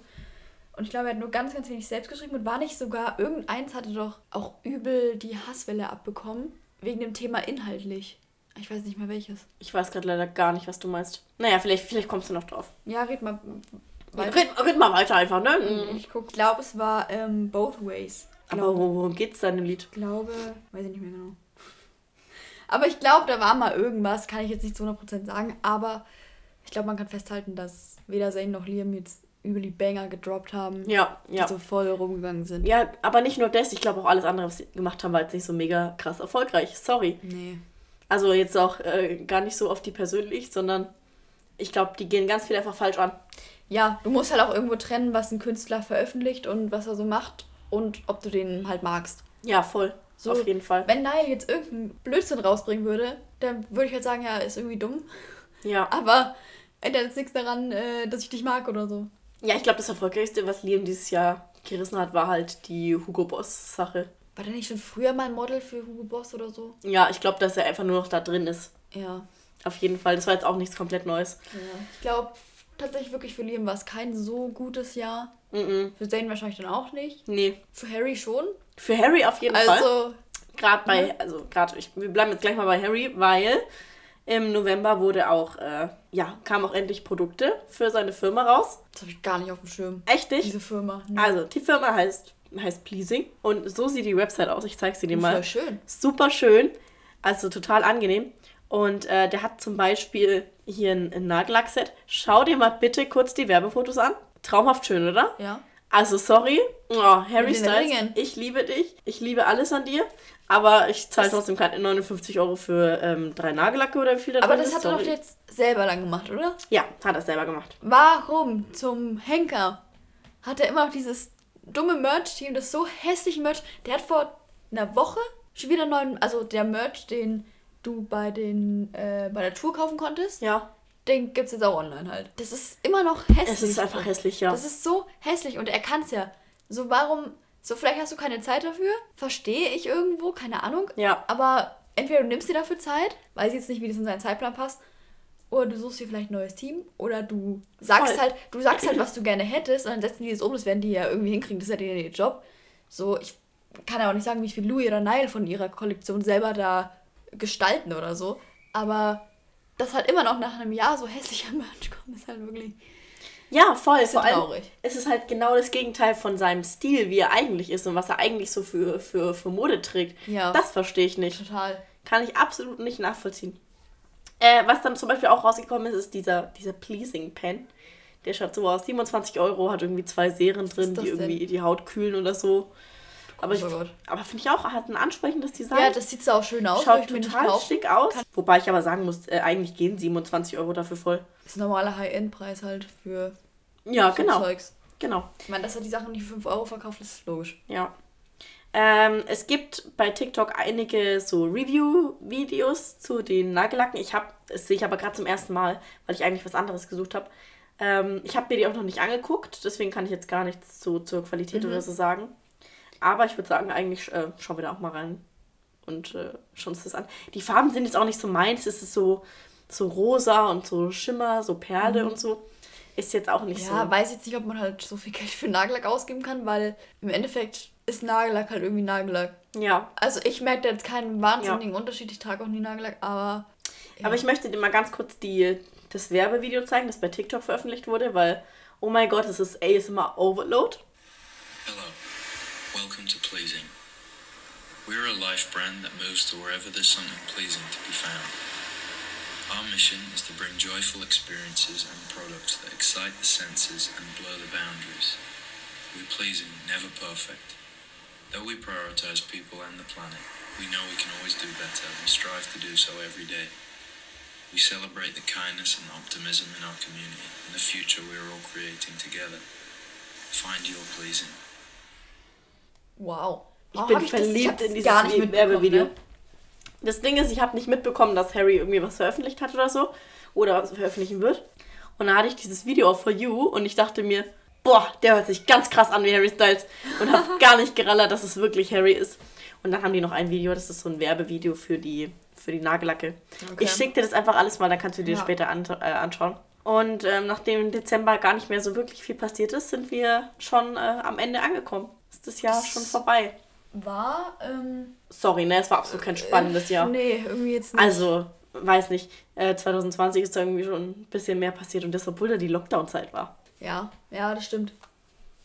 Speaker 3: Und ich glaube, er hat nur ganz, ganz wenig selbst geschrieben und war nicht sogar, irgendeins hatte doch auch übel die Hasswelle abbekommen, wegen dem Thema inhaltlich. Ich weiß nicht mehr welches.
Speaker 2: Ich weiß gerade leider gar nicht, was du meinst. Naja, vielleicht, vielleicht kommst du noch drauf.
Speaker 3: Ja, red mal weiter.
Speaker 2: Red, red mal weiter einfach, ne? Mhm.
Speaker 3: Ich guck, glaube, es war ähm, Both Ways.
Speaker 2: Aber wo- worum geht's da in dem Lied?
Speaker 3: Ich glaube, weiß ich nicht mehr genau. Aber ich glaube, da war mal irgendwas, kann ich jetzt nicht zu 100% sagen, aber ich glaube, man kann festhalten, dass weder Zayn noch Liam jetzt über die Banger gedroppt haben,
Speaker 2: Ja, ja.
Speaker 3: die so voll rumgegangen sind.
Speaker 2: Ja, aber nicht nur das, ich glaube auch alles andere, was sie gemacht haben, war jetzt nicht so mega krass erfolgreich. Sorry.
Speaker 3: Nee.
Speaker 2: Also jetzt auch äh, gar nicht so auf die persönlich, sondern ich glaube, die gehen ganz viel einfach falsch an.
Speaker 3: Ja, du musst halt auch irgendwo trennen, was ein Künstler veröffentlicht und was er so macht und ob du den halt magst.
Speaker 2: Ja, voll.
Speaker 3: So,
Speaker 2: auf jeden Fall.
Speaker 3: Wenn Nile jetzt irgendeinen Blödsinn rausbringen würde, dann würde ich halt sagen, ja, ist irgendwie dumm.
Speaker 2: Ja.
Speaker 3: Aber ändert jetzt nichts daran, äh, dass ich dich mag oder so.
Speaker 2: Ja, ich glaube, das erfolgreichste, was Liam dieses Jahr gerissen hat, war halt die Hugo Boss-Sache.
Speaker 3: War der nicht schon früher mal ein Model für Hugo Boss oder so?
Speaker 2: Ja, ich glaube, dass er einfach nur noch da drin ist.
Speaker 3: Ja.
Speaker 2: Auf jeden Fall. Das war jetzt auch nichts komplett Neues.
Speaker 3: ja. Ich glaube tatsächlich wirklich für Liam war es kein so gutes Jahr.
Speaker 2: Mhm.
Speaker 3: Für Zayn wahrscheinlich dann auch nicht.
Speaker 2: Nee.
Speaker 3: Für Harry schon.
Speaker 2: Für Harry auf jeden Fall.
Speaker 3: Also,
Speaker 2: Gerade bei, also gerade, wir bleiben jetzt gleich mal bei Harry, weil im November wurde auch, äh, ja, kamen auch endlich Produkte für seine Firma raus.
Speaker 3: das habe ich gar nicht auf dem Schirm.
Speaker 2: Echt nicht?
Speaker 3: Diese Firma. Nee.
Speaker 2: Also, die Firma heißt, heißt Pleasing und so sieht die Website aus. Ich zeige sie dir mal.
Speaker 3: Voll schön.
Speaker 2: Super schön, also total angenehm. Und äh, der hat zum Beispiel hier ein, ein Nagellackset. Schau dir mal bitte kurz die Werbefotos an. Traumhaft schön, oder?
Speaker 3: Ja.
Speaker 2: Also sorry, oh, Harry Styles, ich liebe dich, ich liebe alles an dir, aber ich zahle trotzdem keine 59 Euro für ähm, drei Nagellacke oder wie viel da
Speaker 3: Aber das
Speaker 2: ist,
Speaker 3: hat er doch jetzt selber dann gemacht, oder?
Speaker 2: Ja, hat er selber gemacht.
Speaker 3: Warum zum Henker hat er immer noch dieses dumme Merch-Team, das so hässliche Merch. Der hat vor einer Woche schon wieder neuen, also der Merch, den du bei den äh, bei der Tour kaufen konntest,
Speaker 2: Ja,
Speaker 3: den gibt's jetzt auch online halt. Das ist immer noch hässlich.
Speaker 2: es ist einfach hässlich, ja.
Speaker 3: Das ist so hässlich und er kann's ja. So warum so vielleicht hast du keine Zeit dafür? Verstehe ich irgendwo, keine Ahnung.
Speaker 2: Ja.
Speaker 3: Aber entweder du nimmst dir dafür Zeit, weiß jetzt nicht, wie das in seinen Zeitplan passt, oder du suchst dir vielleicht ein neues Team oder du sagst
Speaker 2: Voll.
Speaker 3: halt, du sagst halt, was du gerne hättest und dann setzen die das um, das werden die ja irgendwie hinkriegen, das ist ja ihr Job. So, ich kann ja auch nicht sagen, wie viel Louis oder Nile von ihrer Kollektion selber da gestalten oder so, aber das halt immer noch nach einem Jahr so hässlicher Merch kommt, ist halt wirklich
Speaker 2: Ja, voll. Vor allem,
Speaker 3: traurig.
Speaker 2: es ist halt genau das Gegenteil von seinem Stil, wie er eigentlich ist und was er eigentlich so für, für, für Mode trägt.
Speaker 3: Ja.
Speaker 2: Das verstehe ich nicht.
Speaker 3: Total.
Speaker 2: Kann ich absolut nicht nachvollziehen. Äh, was dann zum Beispiel auch rausgekommen ist, ist dieser, dieser Pleasing Pen. Der schaut so aus. 27 Euro, hat irgendwie zwei Serien drin, die
Speaker 3: denn?
Speaker 2: irgendwie die Haut kühlen oder so. Aber, ich,
Speaker 3: Großer Gott.
Speaker 2: aber finde ich auch, hat ein ansprechendes Design.
Speaker 3: Ja, das sieht so auch schön aus.
Speaker 2: Schaut
Speaker 3: ich
Speaker 2: total schick aus. Wobei ich aber sagen muss, äh, eigentlich gehen 27 Euro dafür voll.
Speaker 3: ist ein normaler High-End-Preis halt für
Speaker 2: Ja,
Speaker 3: so
Speaker 2: genau.
Speaker 3: Zeugs.
Speaker 2: Genau.
Speaker 3: Ich meine, dass er die Sachen nicht für 5 Euro verkauft, ist logisch.
Speaker 2: Ja. Ähm, es gibt bei TikTok einige so Review-Videos zu den Nagellacken. Ich habe, das sehe ich aber gerade zum ersten Mal, weil ich eigentlich was anderes gesucht habe. Ähm, ich habe mir die auch noch nicht angeguckt, deswegen kann ich jetzt gar nichts zu, zur Qualität oder so sagen. Aber ich würde sagen, eigentlich äh, schauen wir da auch mal rein und äh, schauen uns das an. Die Farben sind jetzt auch nicht so meins. Es ist so, so rosa und so Schimmer, so Perle und so. Ist jetzt auch nicht
Speaker 3: Ja,
Speaker 2: so.
Speaker 3: weiß jetzt nicht, ob man halt so viel Geld für Nagellack ausgeben kann, weil im Endeffekt ist Nagellack halt irgendwie Nagellack.
Speaker 2: Ja.
Speaker 3: Also ich merke da jetzt keinen wahnsinnigen Unterschied. Ich trage auch nie Nagellack, aber Ja.
Speaker 2: Aber ich möchte dir mal ganz kurz die, das Werbevideo zeigen, das bei TikTok veröffentlicht wurde, weil, oh mein Gott, es ist ASMR Overload.
Speaker 4: Hello, welcome to Pleasing. We're a life brand that moves to wherever there's something pleasing to be found. Our mission is to bring joyful experiences and products that excite the senses and blur the boundaries. We're pleasing, never perfect. Though we prioritize people and the planet, we know we can always do better and strive to do so every day. We celebrate the kindness and optimism in our community and the future we are all creating together. Find your pleasing.
Speaker 3: Wow.
Speaker 2: Ich
Speaker 3: Warum
Speaker 2: bin
Speaker 3: das-
Speaker 2: verliebt
Speaker 3: hab's
Speaker 2: in dieses Werbevideo.
Speaker 3: Ne?
Speaker 2: Das Ding ist, ich habe nicht mitbekommen, dass Harry irgendwie was veröffentlicht hat oder so. Oder was veröffentlichen wird. Und dann hatte ich dieses Video auf For You und ich dachte mir, boah, der hört sich ganz krass an wie Harry Styles. Und habe gar nicht gerallert, dass es wirklich Harry ist. Und dann haben die noch ein Video, das ist so ein Werbevideo für die, für die Nagellacke.
Speaker 3: Okay.
Speaker 2: Ich schicke dir das einfach alles mal, dann kannst du dir
Speaker 3: Ja.
Speaker 2: später an, äh, anschauen. Und ähm, nachdem im Dezember gar nicht mehr so wirklich viel passiert ist, sind wir schon äh, am Ende angekommen. Ist das Jahr schon vorbei.
Speaker 3: War, ähm,
Speaker 2: Sorry, ne, es war absolut kein spannendes Jahr.
Speaker 3: Nee, irgendwie jetzt nicht.
Speaker 2: Also, weiß nicht, äh, 2020 ist da irgendwie schon ein bisschen mehr passiert und das, obwohl da die Lockdown-Zeit war.
Speaker 3: Ja, ja, das stimmt.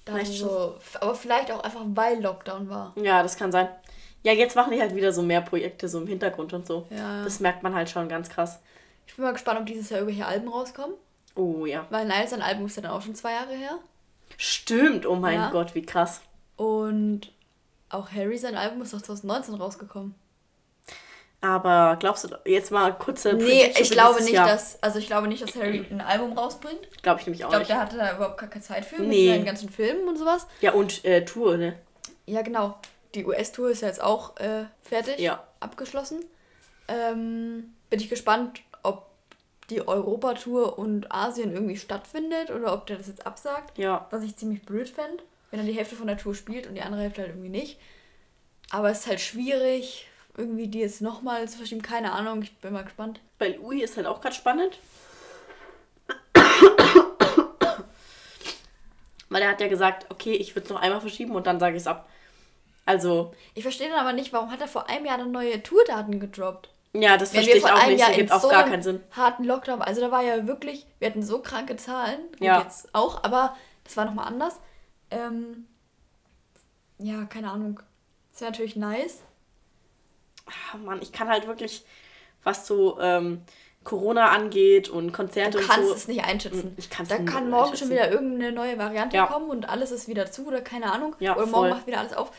Speaker 3: Da
Speaker 2: Vielleicht
Speaker 3: so, aber vielleicht auch einfach, weil Lockdown war.
Speaker 2: Ja, das kann sein. Ja, jetzt machen die halt wieder so mehr Projekte so im Hintergrund und so.
Speaker 3: Ja.
Speaker 2: Das merkt man halt schon ganz krass.
Speaker 3: Ich bin mal gespannt, ob dieses Jahr irgendwelche Alben rauskommen.
Speaker 2: Oh ja.
Speaker 3: Weil Niles sein Album ist ja dann auch schon zwei Jahre her.
Speaker 2: Stimmt, oh mein
Speaker 3: Ja.
Speaker 2: Gott, wie krass.
Speaker 3: Und auch Harry sein Album ist doch 2019 rausgekommen.
Speaker 2: Aber glaubst du, jetzt mal kurze
Speaker 3: Nee, ich glaube nicht,
Speaker 2: Jahr.
Speaker 3: dass. Also ich glaube nicht, dass Harry ein Album rausbringt.
Speaker 2: Glaube ich nämlich
Speaker 3: Ich
Speaker 2: auch
Speaker 3: glaube,
Speaker 2: nicht.
Speaker 3: der hatte da überhaupt gar keine Zeit für mit
Speaker 2: Nee.
Speaker 3: seinen ganzen Filmen und sowas.
Speaker 2: Ja, und äh, Tour, ne?
Speaker 3: Ja, genau. Die US-Tour ist ja jetzt auch äh, fertig,
Speaker 2: Ja.
Speaker 3: abgeschlossen. Ähm, bin ich gespannt, ob die Europa-Tour und Asien irgendwie stattfindet oder ob der das jetzt absagt.
Speaker 2: Ja.
Speaker 3: Was ich ziemlich blöd fände, wenn er die Hälfte von der Tour spielt und die andere Hälfte halt irgendwie nicht. Aber es ist halt schwierig, irgendwie die jetzt nochmal zu verschieben. Keine Ahnung, ich bin mal gespannt.
Speaker 2: Bei Louis ist halt auch gerade spannend. Weil er hat ja gesagt, okay, ich würde es noch einmal verschieben und dann sage ich es ab. Also,
Speaker 3: Ich verstehe dann aber nicht, warum hat er vor einem Jahr dann neue Tourdaten gedroppt?
Speaker 2: ja, das verstehe ich auch nicht.
Speaker 3: Jahr
Speaker 2: Das
Speaker 3: in
Speaker 2: ergibt auch
Speaker 3: so
Speaker 2: gar keinen Sinn.
Speaker 3: harten Lockdown, also da war ja wirklich, wir hatten so kranke Zahlen, gut,
Speaker 2: Ja.
Speaker 3: jetzt auch, aber das war nochmal anders. Ähm, ja, keine Ahnung. Das wäre natürlich nice.
Speaker 2: Ah, Mann, ich kann halt wirklich, was so ähm, Corona angeht und Konzerte
Speaker 3: Du
Speaker 2: und
Speaker 3: kannst
Speaker 2: so.
Speaker 3: es nicht einschätzen.
Speaker 2: Ich kann's
Speaker 3: da
Speaker 2: nicht
Speaker 3: kann morgen schon wieder irgendeine neue Variante
Speaker 2: Ja.
Speaker 3: kommen und alles ist wieder zu oder keine Ahnung.
Speaker 2: Ja,
Speaker 3: oder morgen
Speaker 2: voll.
Speaker 3: macht wieder alles auf.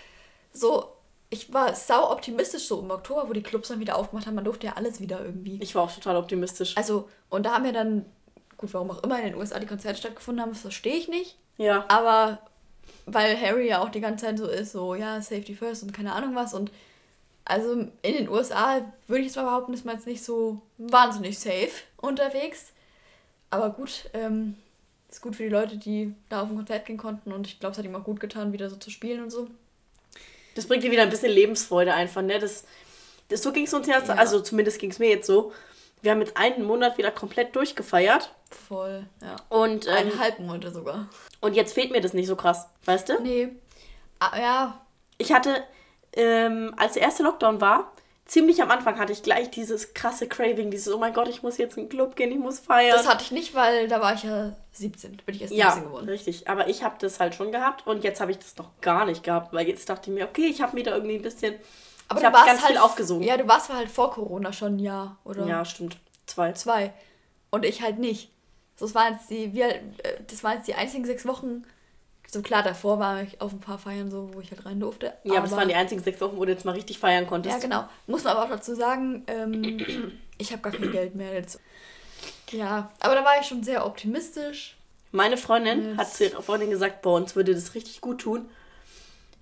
Speaker 3: So, ich war sau optimistisch so im Oktober, wo die Clubs dann wieder aufgemacht haben. Man durfte ja alles wieder irgendwie.
Speaker 2: Ich war auch total optimistisch.
Speaker 3: Also, und da haben ja dann, gut, warum auch immer in den USA die Konzerte stattgefunden haben, das verstehe ich nicht.
Speaker 2: ja.
Speaker 3: Aber weil Harry ja auch die ganze Zeit so ist, so, ja, Safety First und keine Ahnung was. Und also in den USA würde ich jetzt mal behaupten, ist man jetzt nicht so wahnsinnig safe unterwegs. Aber gut, ähm, ist gut für die Leute, die da auf ein Konzert gehen konnten. Und ich glaube, es hat ihm auch gut getan, wieder so zu spielen und so.
Speaker 2: Das bringt dir wieder ein bisschen Lebensfreude einfach, ne? Das, das, so ging es uns jetzt,
Speaker 3: Ja.
Speaker 2: also zumindest ging es mir jetzt so. Wir haben jetzt einen Monat wieder komplett durchgefeiert.
Speaker 3: Voll, ja.
Speaker 2: Und, ähm,
Speaker 3: Einen halben Monat sogar.
Speaker 2: und jetzt fehlt mir das nicht so krass, weißt du?
Speaker 3: Nee. Ah, ja,
Speaker 2: Ich hatte, ähm, als der erste Lockdown war, ziemlich am Anfang hatte ich gleich dieses krasse Craving, dieses, oh mein Gott, ich muss jetzt in den Club gehen, ich muss feiern.
Speaker 3: Das hatte ich nicht, weil da war ich ja 17. Bin ich erst 17
Speaker 2: ja,
Speaker 3: geworden.
Speaker 2: richtig. Aber ich habe das halt schon gehabt und jetzt habe ich das noch gar nicht gehabt, weil jetzt dachte ich mir, okay, ich habe mir da irgendwie ein bisschen,
Speaker 3: Aber
Speaker 2: ich
Speaker 3: du warst
Speaker 2: ganz
Speaker 3: halt
Speaker 2: viel aufgesogen.
Speaker 3: Ja, du warst halt vor Corona schon ein Jahr, oder?
Speaker 2: ja, stimmt. Zwei.
Speaker 3: Zwei. Und ich halt nicht. So, das waren jetzt die, wir, äh, das waren jetzt die einzigen sechs Wochen. So klar, davor war ich auf ein paar Feiern so, wo ich halt rein durfte.
Speaker 2: Ja, aber das waren die einzigen sechs Wochen, wo du jetzt mal richtig feiern konntest.
Speaker 3: Ja, genau. Muss man aber auch dazu sagen, ähm, ich habe gar kein Geld mehr jetzt. Ja, aber da war ich schon sehr optimistisch.
Speaker 2: Meine Freundin
Speaker 3: Yes.
Speaker 2: hat zu ihrer Freundin gesagt, boah, uns würde das richtig gut tun,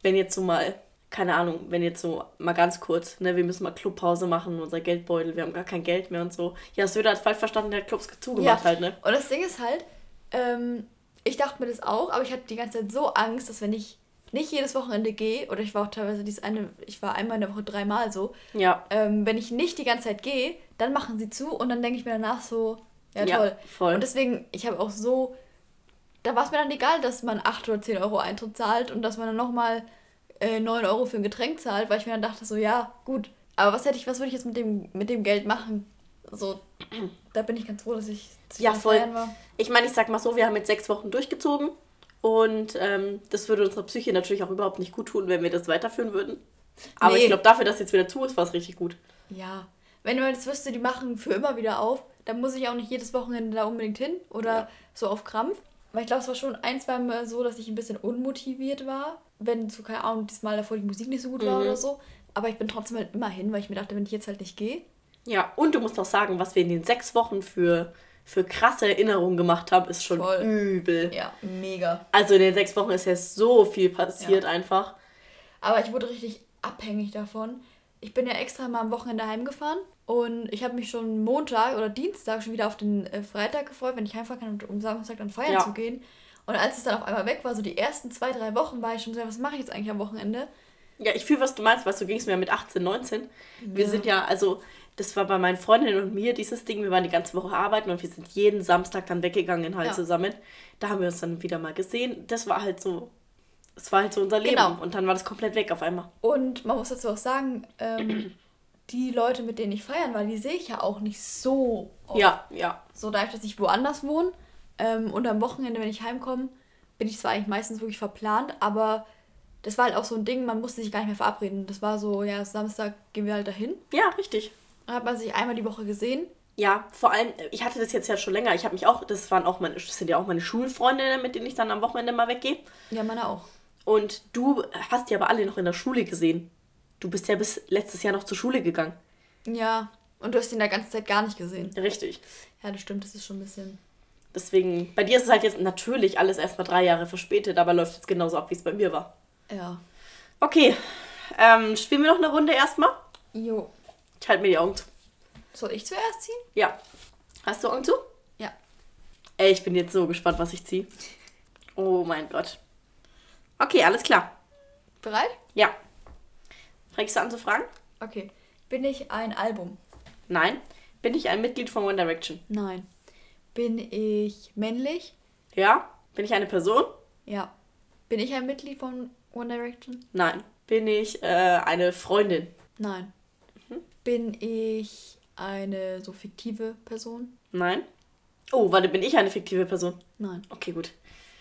Speaker 2: wenn jetzt so mal, keine Ahnung, wenn jetzt so mal ganz kurz, ne, wir müssen mal Clubpause machen, unser Geldbeutel, wir haben gar kein Geld mehr und so. Ja, Söder hat falsch verstanden, der hat Clubs zugemacht halt, ne?
Speaker 3: Und das Ding ist halt, ähm, ich dachte mir das auch, aber ich hatte die ganze Zeit so Angst, dass wenn ich nicht jedes Wochenende gehe, oder ich war auch teilweise dieses eine, ich war einmal in der Woche dreimal so,
Speaker 2: Ja.
Speaker 3: ähm, wenn ich nicht die ganze Zeit gehe, dann machen sie zu und dann denke ich mir danach so, ja
Speaker 2: Ja,
Speaker 3: toll.
Speaker 2: voll.
Speaker 3: Und deswegen, ich habe auch so, da war es mir dann egal, dass man 8 oder 10 Euro Eintritt zahlt und dass man dann nochmal äh, 9 Euro für ein Getränk zahlt, weil ich mir dann dachte so, ja, gut, aber was hätte ich, was würde ich jetzt mit dem, mit dem Geld machen? So, da bin ich ganz froh, dass ich, dass
Speaker 2: Ja, voll.
Speaker 3: War.
Speaker 2: Ich meine, ich sag mal so, wir haben jetzt sechs Wochen durchgezogen und ähm, das würde unserer Psyche natürlich auch überhaupt nicht gut tun, wenn wir das weiterführen würden. Aber
Speaker 3: Nee.
Speaker 2: ich glaube, dafür, dass jetzt wieder zu ist, war es richtig gut.
Speaker 3: Ja, wenn man jetzt wüsste, die machen für immer wieder auf, dann muss ich auch nicht jedes Wochenende da unbedingt hin oder
Speaker 2: Ja.
Speaker 3: so auf Krampf. Weil ich glaube, es war schon ein, zwei Mal so, dass ich ein bisschen unmotiviert war, wenn so, keine Ahnung, diesmal davor die Musik nicht so gut
Speaker 2: Mhm.
Speaker 3: war oder so. Aber ich bin trotzdem halt immer hin, weil ich mir dachte, wenn ich jetzt halt nicht gehe.
Speaker 2: Ja, und du musst auch sagen, was wir in den sechs Wochen für, für krasse Erinnerungen gemacht haben, ist schon
Speaker 3: Voll.
Speaker 2: übel.
Speaker 3: Ja, mega.
Speaker 2: Also in den sechs Wochen ist ja so viel passiert einfach.
Speaker 3: Aber ich wurde richtig abhängig davon. Ich bin ja extra mal am Wochenende heimgefahren und ich habe mich schon Montag oder Dienstag schon wieder auf den äh, Freitag gefreut, wenn ich heimfahren kann, um Samstag dann feiern
Speaker 2: Ja.
Speaker 3: zu gehen. Und als es dann auf einmal weg war, so die ersten zwei, drei Wochen, war ich schon so, was mache ich jetzt eigentlich am Wochenende?
Speaker 2: Ja, ich fühle, was du meinst, weißt du, ging es mir mit 18, 19. Wir
Speaker 3: Ja.
Speaker 2: sind ja, also, das war bei meinen Freundinnen und mir dieses Ding, wir waren die ganze Woche arbeiten und wir sind jeden Samstag dann weggegangen halt
Speaker 3: Ja.
Speaker 2: zusammen. Da haben wir uns dann wieder mal gesehen. Das war halt so, das war halt so unser Leben.
Speaker 3: Genau.
Speaker 2: Und dann war das komplett weg auf einmal.
Speaker 3: Und man muss dazu auch sagen, ähm, die Leute, mit denen ich feiern war, die sehe ich ja auch nicht so oft.
Speaker 2: Ja, ja.
Speaker 3: So dadurch, dass ich woanders wohne ähm, und am Wochenende, wenn ich heimkomme, bin ich zwar eigentlich meistens wirklich verplant, aber das war halt auch so ein Ding, man musste sich gar nicht mehr verabreden. Das war so, ja, Samstag gehen wir halt dahin.
Speaker 2: Ja, richtig.
Speaker 3: Dann hat man sich einmal die Woche gesehen.
Speaker 2: Ja, vor allem, ich hatte das jetzt ja schon länger. Ich habe mich auch, das waren auch meine, das sind ja auch meine Schulfreundinnen, mit denen ich dann am Wochenende mal weggehe.
Speaker 3: Ja, meine auch.
Speaker 2: Und du hast die aber alle noch in der Schule gesehen. Du bist ja bis letztes Jahr noch zur Schule gegangen.
Speaker 3: Ja, und du hast ihn der ganze Zeit gar nicht gesehen.
Speaker 2: Richtig.
Speaker 3: Ja, das stimmt, das ist schon ein bisschen.
Speaker 2: Deswegen, bei dir ist es halt jetzt natürlich alles erstmal drei Jahre verspätet, aber läuft jetzt genauso ab, wie es bei mir war.
Speaker 3: Ja.
Speaker 2: Okay, ähm, spielen wir noch eine Runde erstmal?
Speaker 3: Jo.
Speaker 2: Ich halte mir die Augen zu.
Speaker 3: Soll ich zuerst ziehen?
Speaker 2: Ja. Hast du Augen zu?
Speaker 3: Ja.
Speaker 2: Ey, ich bin jetzt so gespannt, was ich ziehe. Oh mein Gott. Okay, alles klar.
Speaker 3: Bereit?
Speaker 2: Ja. Fängst du an zu fragen?
Speaker 3: Okay. Bin ich ein Album?
Speaker 2: Nein. Bin ich ein Mitglied von One Direction?
Speaker 3: Nein. Bin ich männlich?
Speaker 2: Ja. Bin ich eine Person?
Speaker 3: Ja. Bin ich ein Mitglied von One Direction?
Speaker 2: Nein. Bin ich äh, eine Freundin?
Speaker 3: Nein. Bin ich eine so fiktive Person?
Speaker 2: Nein. Oh, warte, bin ich eine fiktive Person?
Speaker 3: Nein.
Speaker 2: Okay, gut.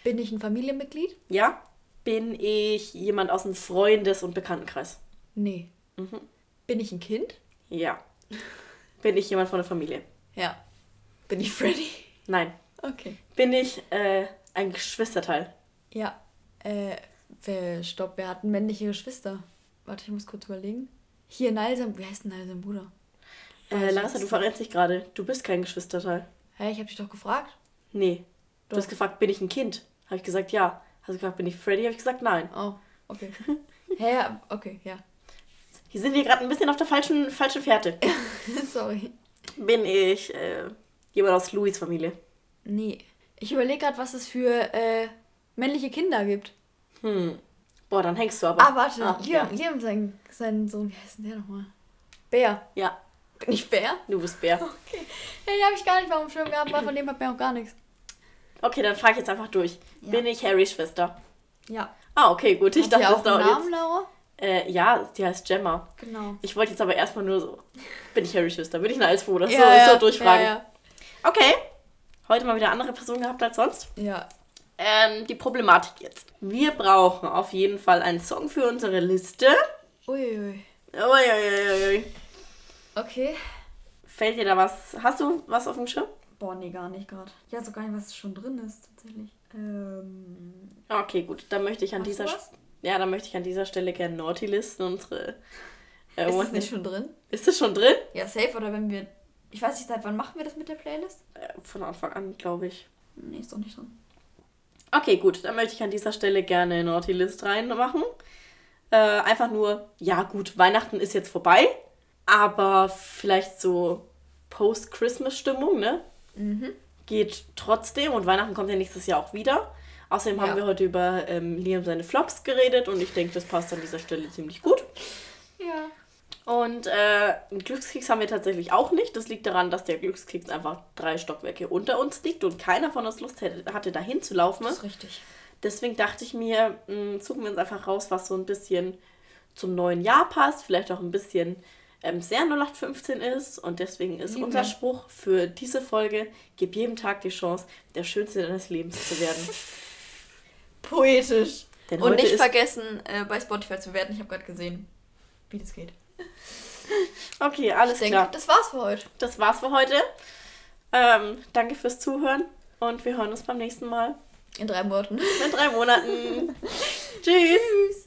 Speaker 3: Bin ich ein Familienmitglied?
Speaker 2: Ja. Bin ich jemand aus dem Freundes- und Bekanntenkreis?
Speaker 3: Nee. Bin ich ein Kind?
Speaker 2: Ja. Bin ich jemand von der Familie?
Speaker 3: Ja. Bin ich Freddy?
Speaker 2: Nein.
Speaker 3: Okay.
Speaker 2: Bin ich äh, ein Geschwisterteil?
Speaker 3: Ja. Äh, wer, stopp, wer hat männliche Geschwister? Warte, ich muss kurz überlegen. Hier, Nalsam, wie heißt denn Nalsam Bruder?
Speaker 2: Äh, Larissa, du verrätst dich gerade. Du bist kein Geschwisterteil.
Speaker 3: Hä, ich hab dich doch gefragt.
Speaker 2: Nee. Du
Speaker 3: Doch.
Speaker 2: hast gefragt, bin ich ein Kind? Habe ich gesagt, ja. Hast du gefragt, bin ich Freddy? Habe ich gesagt, nein.
Speaker 3: Oh, okay. Hä, ja, okay, ja.
Speaker 2: Hier sind wir gerade ein bisschen auf der falschen, falschen Fährte.
Speaker 3: Sorry.
Speaker 2: Bin ich äh, jemand aus Louis Familie?
Speaker 3: Nee. Ich überlege gerade, was es für äh, männliche Kinder gibt.
Speaker 2: Hm. Boah, dann hängst du aber.
Speaker 3: Ah, warte.
Speaker 2: Ah,
Speaker 3: Liam,
Speaker 2: ja.
Speaker 3: Liam sein, sein Sohn, wie heißt denn der nochmal? Bär.
Speaker 2: ja,
Speaker 3: Bin ich Bär?
Speaker 2: du bist Bär.
Speaker 3: Okay. Ja, den habe ich gar nicht mal auf dem Schirm gehabt, weil von dem hat mir auch gar nichts.
Speaker 2: Okay, dann frage ich jetzt einfach durch.
Speaker 3: Ja.
Speaker 2: Bin ich Harrys Schwester?
Speaker 3: Ja.
Speaker 2: Ah, okay, gut. Ich
Speaker 3: Hat
Speaker 2: dachte, das dauert
Speaker 3: Namen,
Speaker 2: jetzt.
Speaker 3: Laura?
Speaker 2: Äh, ja, die heißt Gemma.
Speaker 3: Genau.
Speaker 2: Ich wollte jetzt aber erstmal nur so, bin ich Harry Schwester? Bin ich eine Alsfo? Das
Speaker 3: Ja,
Speaker 2: so,
Speaker 3: ja,
Speaker 2: so durchfragen.
Speaker 3: Ja,
Speaker 2: Okay. Heute mal wieder andere Person gehabt als sonst.
Speaker 3: ja. ja.
Speaker 2: Ähm, die Problematik jetzt. Wir brauchen auf jeden Fall einen Song für unsere Liste.
Speaker 3: Uiuiui.
Speaker 2: Uiuiui.
Speaker 3: Okay.
Speaker 2: Fällt dir da was? Hast du was auf dem Schirm?
Speaker 3: Boah, nee, gar nicht gerade. Ich weiß auch gar nicht, was schon drin ist, tatsächlich. Ähm.
Speaker 2: Okay, gut. Dann möchte ich an dieser? Ja, dann möchte ich an dieser Stelle gerne Naughty listen, unsere. Äh,
Speaker 3: Ist das nicht schon drin?
Speaker 2: ist das schon drin?
Speaker 3: Ja, safe. Oder wenn wir. Ich weiß nicht, seit wann machen wir das mit der Playlist?
Speaker 2: Äh, von Anfang an, glaube ich.
Speaker 3: Nee, ist doch nicht drin.
Speaker 2: Okay, gut. Dann möchte ich an dieser Stelle gerne Naughty List reinmachen. Äh, einfach nur, ja gut, Weihnachten ist jetzt vorbei, aber vielleicht so Post-Christmas-Stimmung, ne? Geht trotzdem und Weihnachten kommt ja nächstes Jahr auch wieder. Außerdem
Speaker 3: Ja.
Speaker 2: haben wir heute über ähm, Liam seine Flops geredet und ich denke, das passt an dieser Stelle ziemlich gut.
Speaker 3: Ja.
Speaker 2: Und äh, einen Glückskeks haben wir tatsächlich auch nicht. Das liegt daran, dass der Glückskeks einfach drei Stockwerke unter uns liegt und keiner von uns Lust hätte, hatte, dahin zu laufen.
Speaker 3: Das ist richtig.
Speaker 2: Deswegen dachte ich mir, mh, suchen wir uns einfach raus, was so ein bisschen zum neuen Jahr passt, vielleicht auch ein bisschen ähm, sehr 0815 ist. Und deswegen ist unser. Spruch für diese Folge, gib jedem Tag die Chance, der Schönste deines Lebens zu werden.
Speaker 3: Poetisch.
Speaker 2: Denn
Speaker 3: Und nicht vergessen, äh, bei Spotify zu werden. Ich habe gerade gesehen, wie das geht.
Speaker 2: Okay, alles
Speaker 3: Ich denke,
Speaker 2: klar.
Speaker 3: das war's für heute.
Speaker 2: Das war's für heute. Ähm, danke fürs Zuhören und wir hören uns beim nächsten Mal
Speaker 3: In drei Monaten.
Speaker 2: in drei Monaten. Tschüss.
Speaker 3: Tschüss.